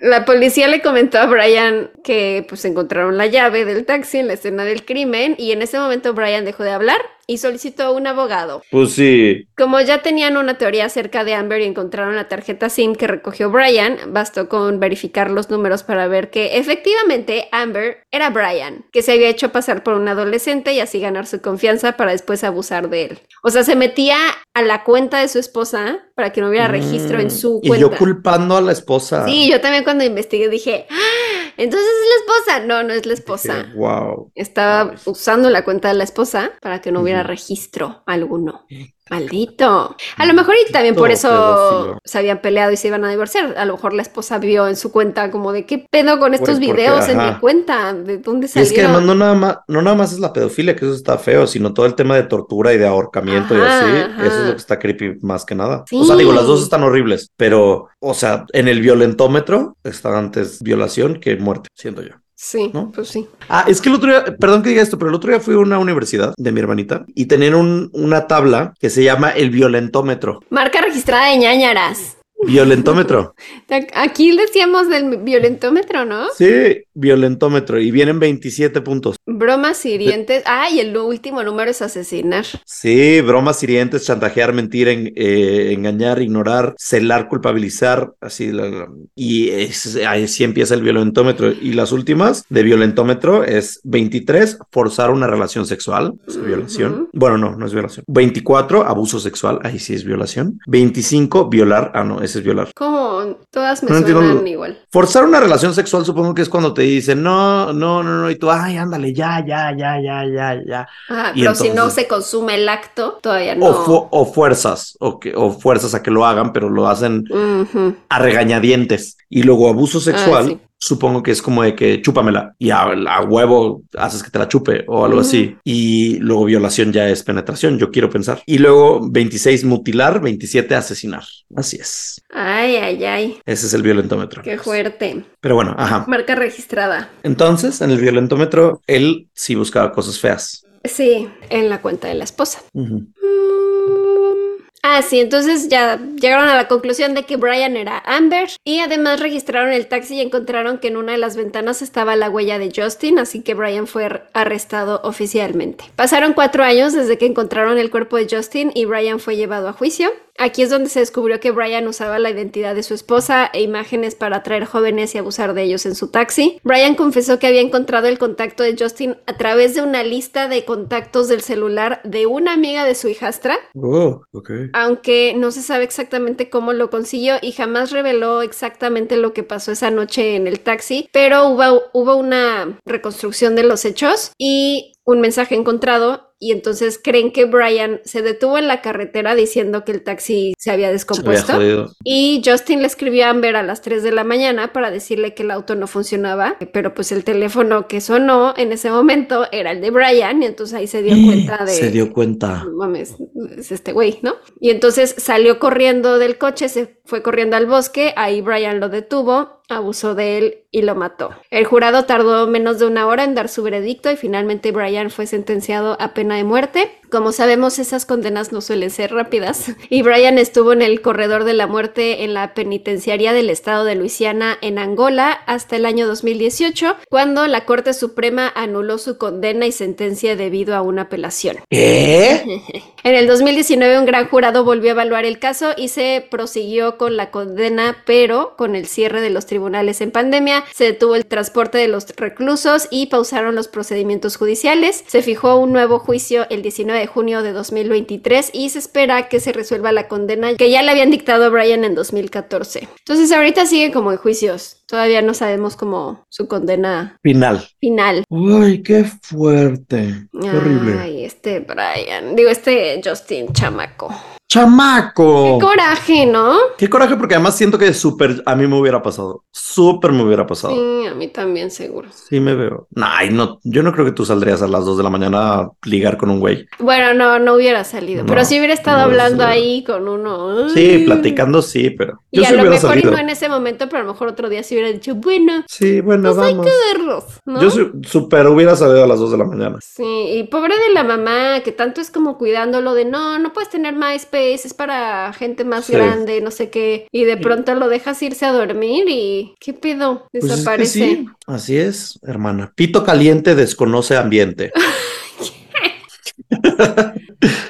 La policía le comentó a Brian que pues encontraron la llave del taxi en la escena del crimen y en ese momento Brian dejó de hablar y solicitó un abogado. Pues sí. Como ya tenían una teoría acerca de Amber y encontraron la tarjeta SIM que recogió Brian, bastó con verificar los números para ver que efectivamente Amber era Brian, que se había hecho pasar por un adolescente y así ganar su confianza para después abusar de él. O sea, se metía a la cuenta de su esposa para que no hubiera registro en Mm, su Y cuenta. yo culpando a la esposa. Sí, yo también cuando investigué dije, "Ah, entonces es la esposa. No, no es la esposa. wow. Estaba usando la cuenta de la esposa para que no hubiera registro alguno. Maldito. A lo mejor y también por eso pedófilo. se habían peleado y se iban a divorciar. A lo mejor la esposa vio en su cuenta como de qué pedo con estos porque, videos en mi cuenta, de dónde Y salió. es que además no nada más, no nada más es la pedofilia, que eso está feo, sino todo el tema de tortura y de ahorcamiento y así. ajá. Eso es lo que está creepy más que nada. Sí. O sea, digo, las dos están horribles, pero, o sea, en el violentómetro está antes violación que muerte, siento yo. Sí, ¿no? pues sí. Ah, es que el otro día, perdón que diga esto, pero el otro día fui a una universidad de mi hermanita y tenían un- una tabla que se llama el violentómetro. Marca registrada de ñañaras. Violentómetro. Aquí decíamos del violentómetro, ¿no? Sí, violentómetro. Y vienen 27 puntos. Bromas hirientes. Ah, y el último número es asesinar. Sí, bromas hirientes, chantajear, mentir, en- eh, engañar, ignorar, celar, culpabilizar, así. la- la- y es- ahí sí empieza el violentómetro. Y las últimas de violentómetro es 23, forzar una relación sexual, es violación. Bueno, no, no es violación. 24, abuso sexual, ahí sí es violación. 25, violar, ah, no, ese violar. Como todas me No suenan igual. Forzar una relación sexual supongo que es cuando te dicen, no, no, no, no, y tú, ay, ándale, ya, ya, ya, ya, ya, ya. Y pero si no se consume el acto, todavía no. O, fu- o fuerzas, o, que, o fuerzas a que lo hagan, pero lo hacen Ujú. a regañadientes. Y luego abuso sexual Ah, sí. Supongo que es como de que chúpamela y a, a huevo haces que te la chupe o algo así. Y luego violación ya es penetración, yo quiero pensar. Y luego 26 mutilar, 27 asesinar. Así es. Ay, ay, ay. Ese es el violentómetro. Qué fuerte. Pero bueno, ajá. Marca registrada. Entonces, en el violentómetro, él sí buscaba cosas feas. Sí, en la cuenta de la esposa. Mm. Ah, sí, entonces ya llegaron a la conclusión de que Brian era Amber y además registraron el taxi y encontraron que en una de las ventanas estaba la huella de Justin, así que Brian fue ar- arrestado oficialmente. Pasaron cuatro años desde que encontraron el cuerpo de Justin y Brian fue llevado a juicio. Aquí es donde se descubrió que Brian usaba la identidad de su esposa e imágenes para atraer jóvenes y abusar de ellos en su taxi. Brian confesó que había encontrado el contacto de Justin a través de una lista de contactos del celular de una amiga de su hijastra, Oh, ok. aunque no se sabe exactamente cómo lo consiguió y jamás reveló exactamente lo que pasó esa noche en el taxi, pero hubo, hubo una reconstrucción de los hechos y un mensaje encontrado y entonces creen que Brian se detuvo en la carretera diciendo que el taxi se había descompuesto. Y Justin le escribió a Amber a las 3 de la mañana para decirle que el auto no funcionaba, pero pues el teléfono que sonó en ese momento era el de Brian y entonces ahí se dio cuenta de... Se dio cuenta. Mames, es este güey, ¿no? Y entonces salió corriendo del coche, se fue corriendo al bosque, ahí Brian lo detuvo, abusó de él y lo mató. El jurado tardó menos de una hora en dar su veredicto y finalmente Brian fue sentenciado a pena de muerte. Como sabemos, esas condenas no suelen ser rápidas y Brian estuvo en el corredor de la muerte en la penitenciaria del estado de Luisiana en Angola hasta el año 2018, cuando la Corte Suprema anuló su condena y sentencia debido a una apelación. ¿Qué? En el 2019 un gran jurado volvió a evaluar el caso y se prosiguió con la condena, pero con el cierre de los tribunales en pandemia, se detuvo el transporte de los reclusos y pausaron los procedimientos judiciales. Se fijó un nuevo juicio el 19 de junio de 2023 y se espera que se resuelva la condena que ya le habían dictado a Brian en 2014. Entonces ahorita sigue como en juicios. Todavía no sabemos cómo su condena Final. final. Uy, qué fuerte. Qué horrible. Ay, este Brian. Digo, este Justin Chamaco. ¡Chamaco! Qué coraje, ¿no? Qué coraje, porque además siento que súper a mí me hubiera pasado. Súper me hubiera pasado. Sí, a mí también, seguro. Sí, me veo. Ay, no, yo no creo que tú saldrías a las 2 de la mañana a ligar con un güey. Bueno, no, no hubiera salido. No, pero sí hubiera estado no hubiera hablando salido. ahí con uno. Sí, platicando, sí, pero Y yo a sí lo mejor y no en ese momento, pero a lo mejor otro día sí hubiera dicho, bueno, Sí, bueno, pues hay vamos. que verlos, ¿no? Yo súper hubiera salido a las 2 de la mañana. Sí, y pobre de la mamá, que tanto es como cuidándolo de no, no puedes tener MySpace, es para gente más Sí. grande, no sé qué. Y de pronto lo dejas irse a dormir y ¿qué pedo? Pues es que Desaparece. sí, así es, hermana. Pito caliente desconoce ambiente.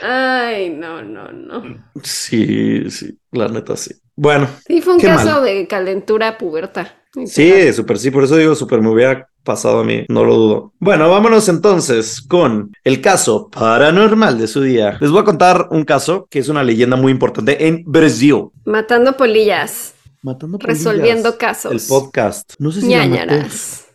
Ay, no, no, no. Sí, sí, la neta sí. Bueno, Sí, fue un caso mal. de calentura puberta. Sí, súper sí, por eso digo súper me hubiera pasado a mí, no lo dudo. Bueno, vámonos entonces con el caso paranormal de su día. Les voy a contar un caso que es una leyenda muy importante en Brasil. Matando polillas, Matando polillas. resolviendo casos. El podcast. No sé si la maté.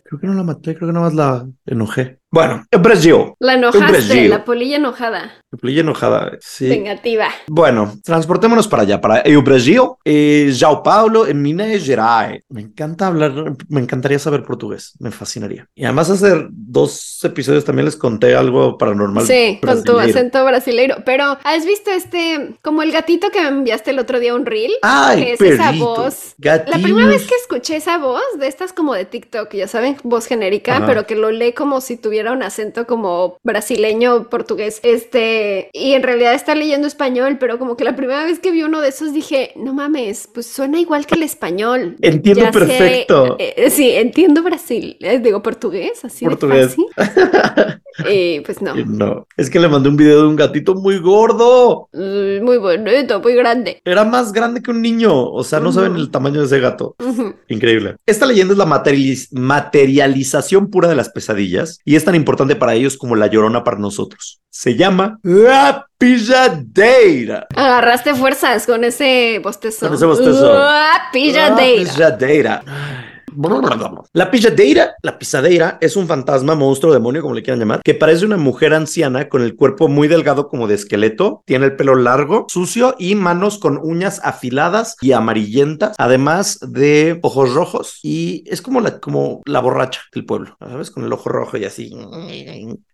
Creo que no la maté, creo que nada más la enojé. Bueno, en Brasil. La En enojaste, Brasil. la polilla enojada, Polilla enojada. Sí. vengativa. Bueno, transportémonos para allá, para el Brasil, eh, Sao Paulo, en Minas Gerais. Me encanta hablar, me encantaría saber portugués, me fascinaría. Y además hace dos episodios también les conté algo paranormal. Sí, con tu brasileiro. acento brasileiro. Pero, ¿has visto este, como el gatito que me enviaste el otro día un reel? Ay, que es esa perrito, voz. La primera vez que escuché esa voz, de estas como de TikTok, ya saben, voz genérica, Ajá. pero que lo lee como si tuviera un acento como brasileño, portugués, este, y en realidad está leyendo español, pero como que la primera vez que vi uno de esos dije, no mames, pues suena igual que el español. Entiendo Ya sé, perfecto. eh, sí, entiendo Brasil, eh, digo portugués, así Portugués. de fácil. Y pues no, No, es que le mandé un video de un gatito muy gordo. Mm, muy bonito, muy grande. Era más grande que un niño. O sea, no saben el tamaño de ese gato. Increíble. Esta leyenda es la materializ- materialización pura de las pesadillas y es tan importante para ellos como la llorona para nosotros. Se llama la pilladeira. Agarraste fuerzas con ese bostezo. Con ese bostezo. Ah, pilladeira. La pilladeira. La pisadeira, la pisadeira es un fantasma, monstruo, demonio, como le quieran llamar, que parece una mujer anciana con el cuerpo muy delgado como de esqueleto, tiene el pelo largo, sucio y manos con uñas afiladas y amarillentas, además de ojos rojos y es como la, como la borracha del pueblo, ¿sabes? Con el ojo rojo y así.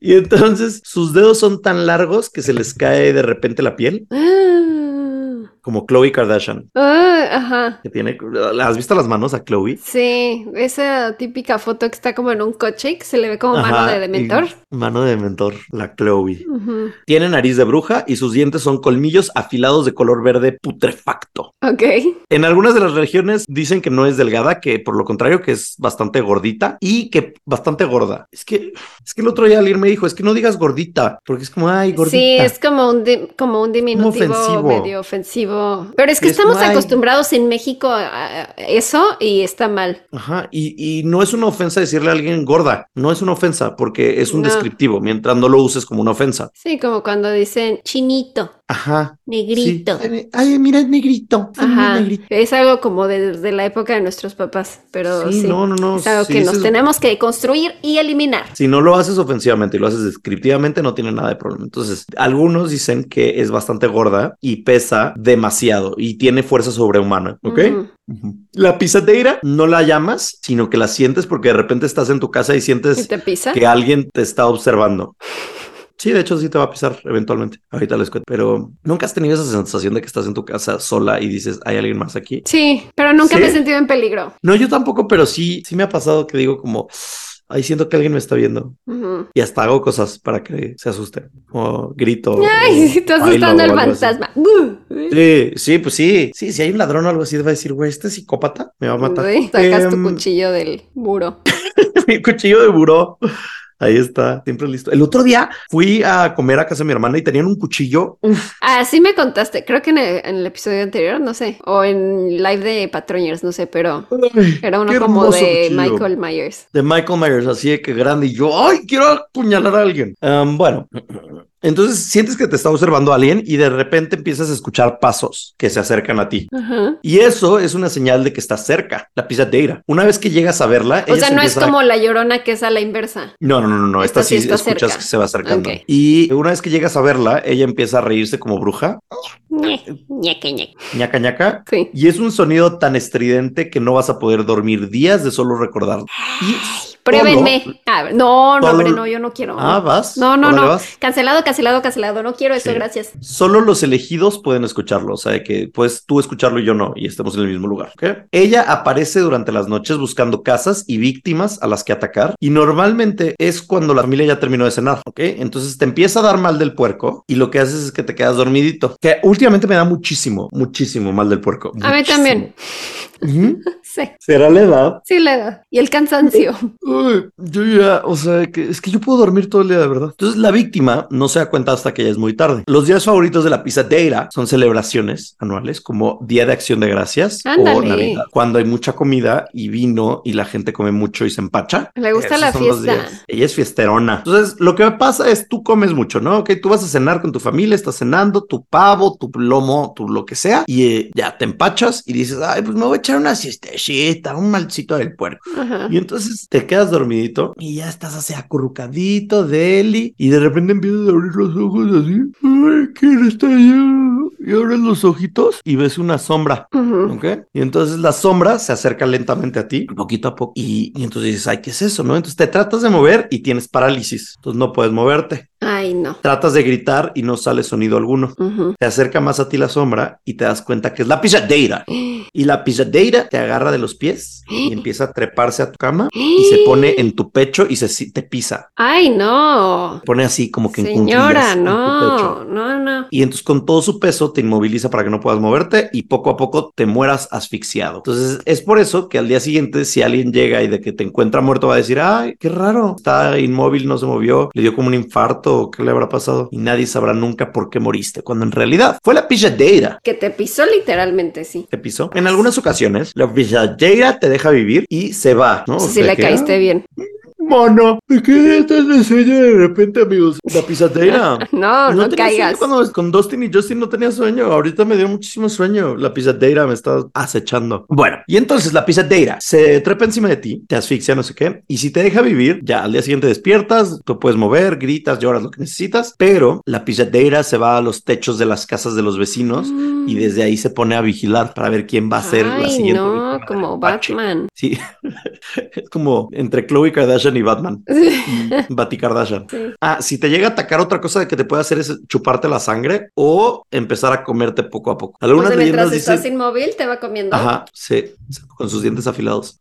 Y entonces sus dedos son tan largos que se les cae de repente la piel. Como Chloe Kardashian, ah, ajá. que tiene, ¿has visto las manos a Chloe? Sí, esa típica foto que está como en un coche y que se le ve como mano de dementor. Mano de dementor, la Chloe. Ujú. Tiene nariz de bruja y sus dientes son colmillos afilados de color verde putrefacto. Ok. En algunas de las regiones dicen que no es delgada, que por lo contrario que es bastante gordita y que bastante gorda. Es que es que el otro día alguien me dijo, es que no digas gordita, porque es como ay, gordita. Sí, es como un, como un diminutivo ofensivo. medio ofensivo. Pero es que es estamos acostumbrados en México a a eso y está mal. Ajá, y, y no es una ofensa decirle a alguien gorda, no es una ofensa porque es un No. descriptivo, mientras no lo uses como una ofensa. Sí, como cuando dicen chinito, Ajá. negrito. Sí. Ay, mira, es negrito. Ajá. negrito. Es algo como de, de la época de nuestros papás, pero sí. Sí, no, no, no. Es algo sí, que nos es- tenemos que construir y eliminar. Si no lo haces ofensivamente y lo haces descriptivamente, no tiene nada de problema. Entonces, algunos dicen que es bastante gorda y pesa demasiado y tiene fuerza sobrehumana, ¿ok? La pisadeira no la llamas, sino que la sientes porque de repente estás en tu casa y ¿Y sientes te pisa? que alguien te está observando. Sí, de hecho sí te va a pisar eventualmente. Ahorita les cuento. Pero nunca has tenido esa sensación de que estás en tu casa sola y dices, hay alguien más aquí. Sí, pero nunca ¿Sí? me he sentido en peligro. No, yo tampoco, pero sí, sí me ha pasado que digo como, ay, siento que alguien me está viendo. Y hasta hago cosas para que se asuste. O grito. Ay, sí, estás asustando al fantasma. Sí, sí, pues sí. Sí, si hay un ladrón o algo así, va a decir, güey, este psicópata me va a matar. Uy, Sacas tu Em, cuchillo del muro. Mi cuchillo de buró. Ahí está, siempre listo. El otro día fui a comer a casa de mi hermana y tenían un cuchillo. Uf, Ah, sí me contaste, creo que en el, en el episodio anterior, no sé, o en live de Patroñers, no sé, pero ay, era uno como de cuchillo. Michael Myers. De Michael Myers, así de que grande. Y yo, ay, quiero apuñalar a alguien. Um, bueno, entonces sientes que te está observando alguien y de repente empiezas a escuchar pasos que se acercan a ti. Y eso es una señal de que estás cerca, la pisadeira. Una vez que llegas a verla, O ella sea, se no es a- como la llorona que es a la inversa. No, no, no, no, no. Esta Esta sí está escuchas cerca. que se va acercando. Y una vez que llegas a verla, ella empieza a reírse como bruja, Ñe, ñeque, ñeque. ñaca ñaca. Sí. Y es un sonido tan estridente que no vas a poder dormir días de solo recordarlo. Y Pruébenme. No, no, solo- hombre, no, yo no quiero. Ah, vas. No, no, no. vas. Cancelado, cancelado, cancelado. No quiero eso, Sí. gracias. Solo los elegidos pueden escucharlo, o sea, que puedes tú escucharlo y yo no, y estemos en el mismo lugar. Ella aparece durante las noches buscando casas y víctimas a las que atacar, y normalmente es cuando la familia ya terminó de cenar, ¿ok? Entonces te empieza a dar mal del puerco y lo que haces es que te quedas dormidito, que últimamente me da muchísimo, muchísimo mal del puerco. A mí también. Sí, ¿Será la edad? sí, la edad. Y el cansancio. Uy, yo ya, o sea, que es que yo puedo dormir todo el día de verdad. Entonces, la víctima no se da cuenta hasta que ya es muy tarde. Los días favoritos de la pisadeira son celebraciones anuales como Día de Acción de Gracias o. Navidad, cuando hay mucha comida y vino y la gente come mucho y se empacha. Le gusta Esos la fiesta. Ella es fiesterona. Entonces, lo que pasa es tú comes mucho, ¿no? Ok, tú vas a cenar con tu familia, estás cenando tu pavo, tu lomo, tu lo que sea, y eh, ya te empachas y dices, ay, pues me voy a echar una siestecita, un malcito del puerco. Ajá. Y entonces te quedas dormidito y ya estás así acurrucadito, Deli, y de repente empiezas a abrir los ojos así. Ay, ¿quién está allá? Y abres los ojitos y ves una sombra. Ujú. ¿Ok? Y entonces la sombra se acerca lentamente a ti, poquito a poco, y, y entonces dices, ay, ¿qué es eso? ¿No? Entonces te tratas de mover y tienes parálisis, entonces no puedes moverte. Ay, no. Tratas de gritar y no sale sonido alguno. Se acerca más a ti la sombra y te das cuenta que es la pisadeira. Y la pisadeira te agarra de los pies y empieza a treparse a tu cama y se pone en tu pecho y se te pisa. Ay, no. Pone así como que en Señora, en no, no, no. Y entonces con todo su peso te inmoviliza para que no puedas moverte y poco a poco te mueras asfixiado. Entonces es por eso que al día siguiente si alguien llega y de que te encuentra muerto va a decir, ay, qué raro, está inmóvil, no se movió, le dio como un infarto o qué le habrá pasado y nadie sabrá nunca por qué moriste, cuando en realidad fue la pisadeira Que te pisó literalmente, sí. te pisó. En algunas ocasiones la pisadeira te deja vivir y se va, ¿no? Si le caíste bien. "Ah, mono. ¿De qué estás de sueño de repente, amigos? La pisadera. no, no, tenía sueño caigas. Cuando con Dustin y Justin no tenía sueño. Ahorita me dio muchísimo sueño. La pisadera me está acechando. Bueno, y entonces la pisadera se trepa encima de ti, te asfixia, no sé qué. Y si te deja vivir, ya al día siguiente despiertas, tú puedes mover, gritas, lloras, lo que necesitas. Pero la pisadera se va a los techos de las casas de los vecinos y Mm. desde ahí se pone a vigilar para ver quién va a ser la Ay, siguiente. no, como. Batman. Sí, es como entre Chloe Kardashian y Batman. Bati Kardashian. Sí. Ah, si te llega a atacar, otra cosa que te puede hacer es chuparte la sangre o empezar a comerte poco a poco. O Algunas leyendas mientras estás dicen. inmóvil, te va comiendo. Ajá, sí, con sus dientes afilados.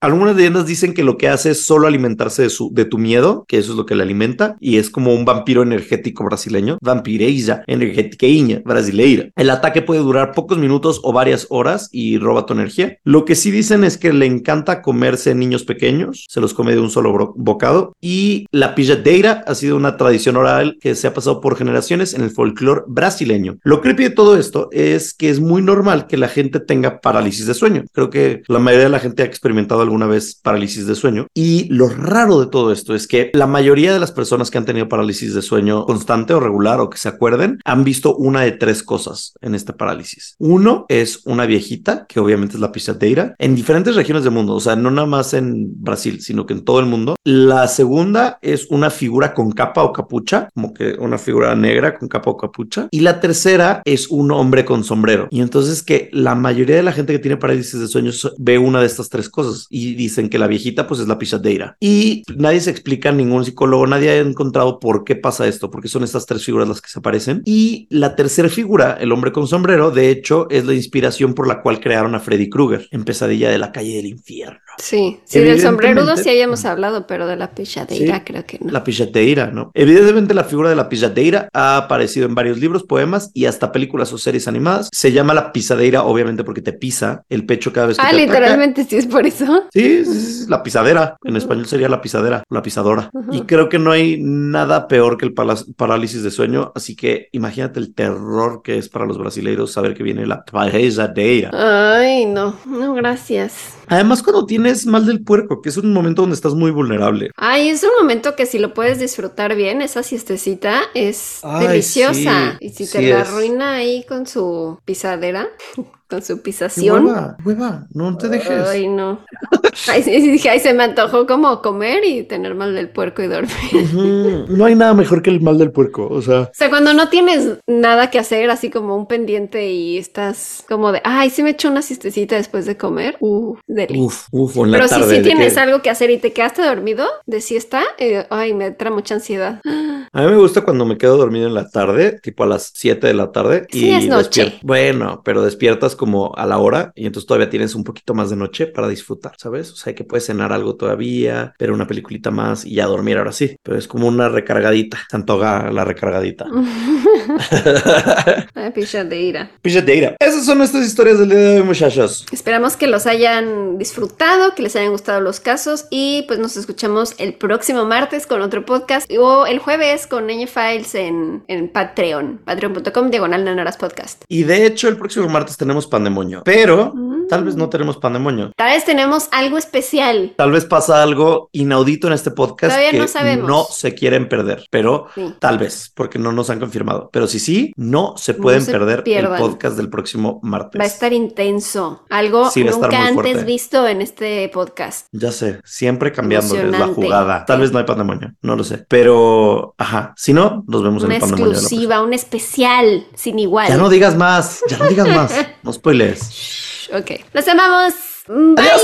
Algunas leyendas dicen que lo que hace es solo alimentarse de, su, de tu miedo, que eso es lo que le alimenta, y es como un vampiro energético brasileño, vampireja energética brasileira. El ataque puede durar pocos minutos o varias horas y roba tu energía. Lo que sí dicen es que le encanta comerse niños pequeños, se los come de un solo bocado, y la pijadeira ha sido una tradición oral que se ha pasado por generaciones en el folclore brasileño. Lo creepy de todo esto es que es muy normal que la gente tenga parálisis de sueño. Creo que la mayoría de la gente ha experimentado alguna vez parálisis de sueño. Y lo raro de todo esto es que la mayoría de las personas que han tenido parálisis de sueño constante o regular o que se acuerden han visto una de tres cosas en este parálisis. Uno es una viejita, que obviamente es la pisadeira, en diferentes regiones del mundo, o sea, no nada más en Brasil, sino que en todo el mundo. La segunda es una figura con capa o capucha, como que una figura negra con capa o capucha. Y la tercera es un hombre con sombrero. Y entonces que la mayoría de la gente que tiene parálisis de sueño so- ve una de estas tres cosas dicen que la viejita pues es la pisadeira. Y nadie se explica, ningún psicólogo, nadie ha encontrado por qué pasa esto, porque son estas tres figuras las que se aparecen. Y la tercera figura, el hombre con sombrero, de hecho es la inspiración por la cual crearon a Freddy Krueger en Pesadilla de la calle del infierno. Sí, sí, del sombrerudo sí habíamos hablado, pero de la pichadeira Sí. creo que no. La pijadeira, ¿no? Evidentemente la figura de la pijadeira ha aparecido en varios libros, poemas y hasta películas o series animadas. Se llama la pisadeira, obviamente porque te pisa el pecho cada vez que Ah, te ataca. literalmente sí es por eso. Sí, la pisadera. En español sería la pisadera, la pisadora. Y creo que no hay nada peor que el parálisis de sueño, así que imagínate el terror que es para los brasileiros saber que viene la pisadeira. Ay, no, no, gracias. Además, cuando tienes mal del puerco, que es un momento donde estás muy vulnerable. Ay, es un momento que si lo puedes disfrutar bien, esa siestecita es Ay, deliciosa. sí, y si sí te la es. arruina ahí con su pisadera, con su pisación. Hueva, hueva, no te dejes. Ay, no. Ay, dije, ay, se me antojó como comer y tener mal del puerco y dormir. No hay nada mejor que el mal del puerco, o sea. O sea, cuando no tienes nada que hacer, así como un pendiente y estás como de, ay, sí me echo una siestecita después de comer. Uh, deli. Uf, uf, en la Pero si sí tienes que- algo que hacer y te quedaste dormido de siesta, eh, ay, me trae mucha ansiedad. A mí me gusta cuando me quedo dormido en la tarde, tipo a las 7 de la tarde. Sí, es noche. despier- Bueno, pero despiertas como a la hora y entonces todavía tienes un poquito más de noche para disfrutar, ¿sabes? O sea, que puedes cenar algo todavía, ver una peliculita más y ya dormir ahora sí. Pero es como una recargadita. Se antoja la recargadita. Ay, pichadeira. Pichadeira. Esas son nuestras historias del día de hoy, muchachos. Esperamos que los hayan disfrutado, que les hayan gustado los casos y pues nos escuchamos el próximo martes con otro podcast o el jueves con Ñe Files en, en Patreon, patreon.com diagonal nanaras podcast. Y de hecho, el próximo martes tenemos pandemonio, pero Mm. Tal vez no tenemos pandemonio. Tal vez tenemos algo especial. Tal vez pasa algo inaudito en este podcast Todavía que no sabemos. no se quieren perder, pero Sí. tal vez, porque no nos han confirmado. Pero si sí, no se pueden se perder pierdan. el podcast del próximo martes. Va a estar intenso. Algo Sí, nunca antes visto en este podcast. Ya sé, siempre cambiándoles la jugada. Tal vez no hay pandemonio, no lo sé. Pero, ajá, si no, nos vemos Una en el pandemonio. de la exclusiva, un especial sin igual. Ya no digas más, ya no digas más. No spoiles. Shh, Ok. Los amamos. Bye. Adiós.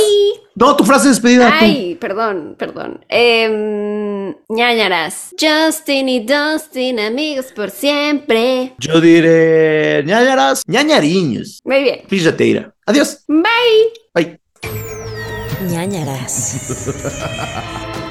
No, tu frase de despedida. tú. Ay, perdón, perdón. Eh, ñañaras. Justin y Dustin, amigos por siempre. Yo diré ñañaras, ñañariños. Muy bien. Pijateira. Adiós. Bye. Bye. ñañaras.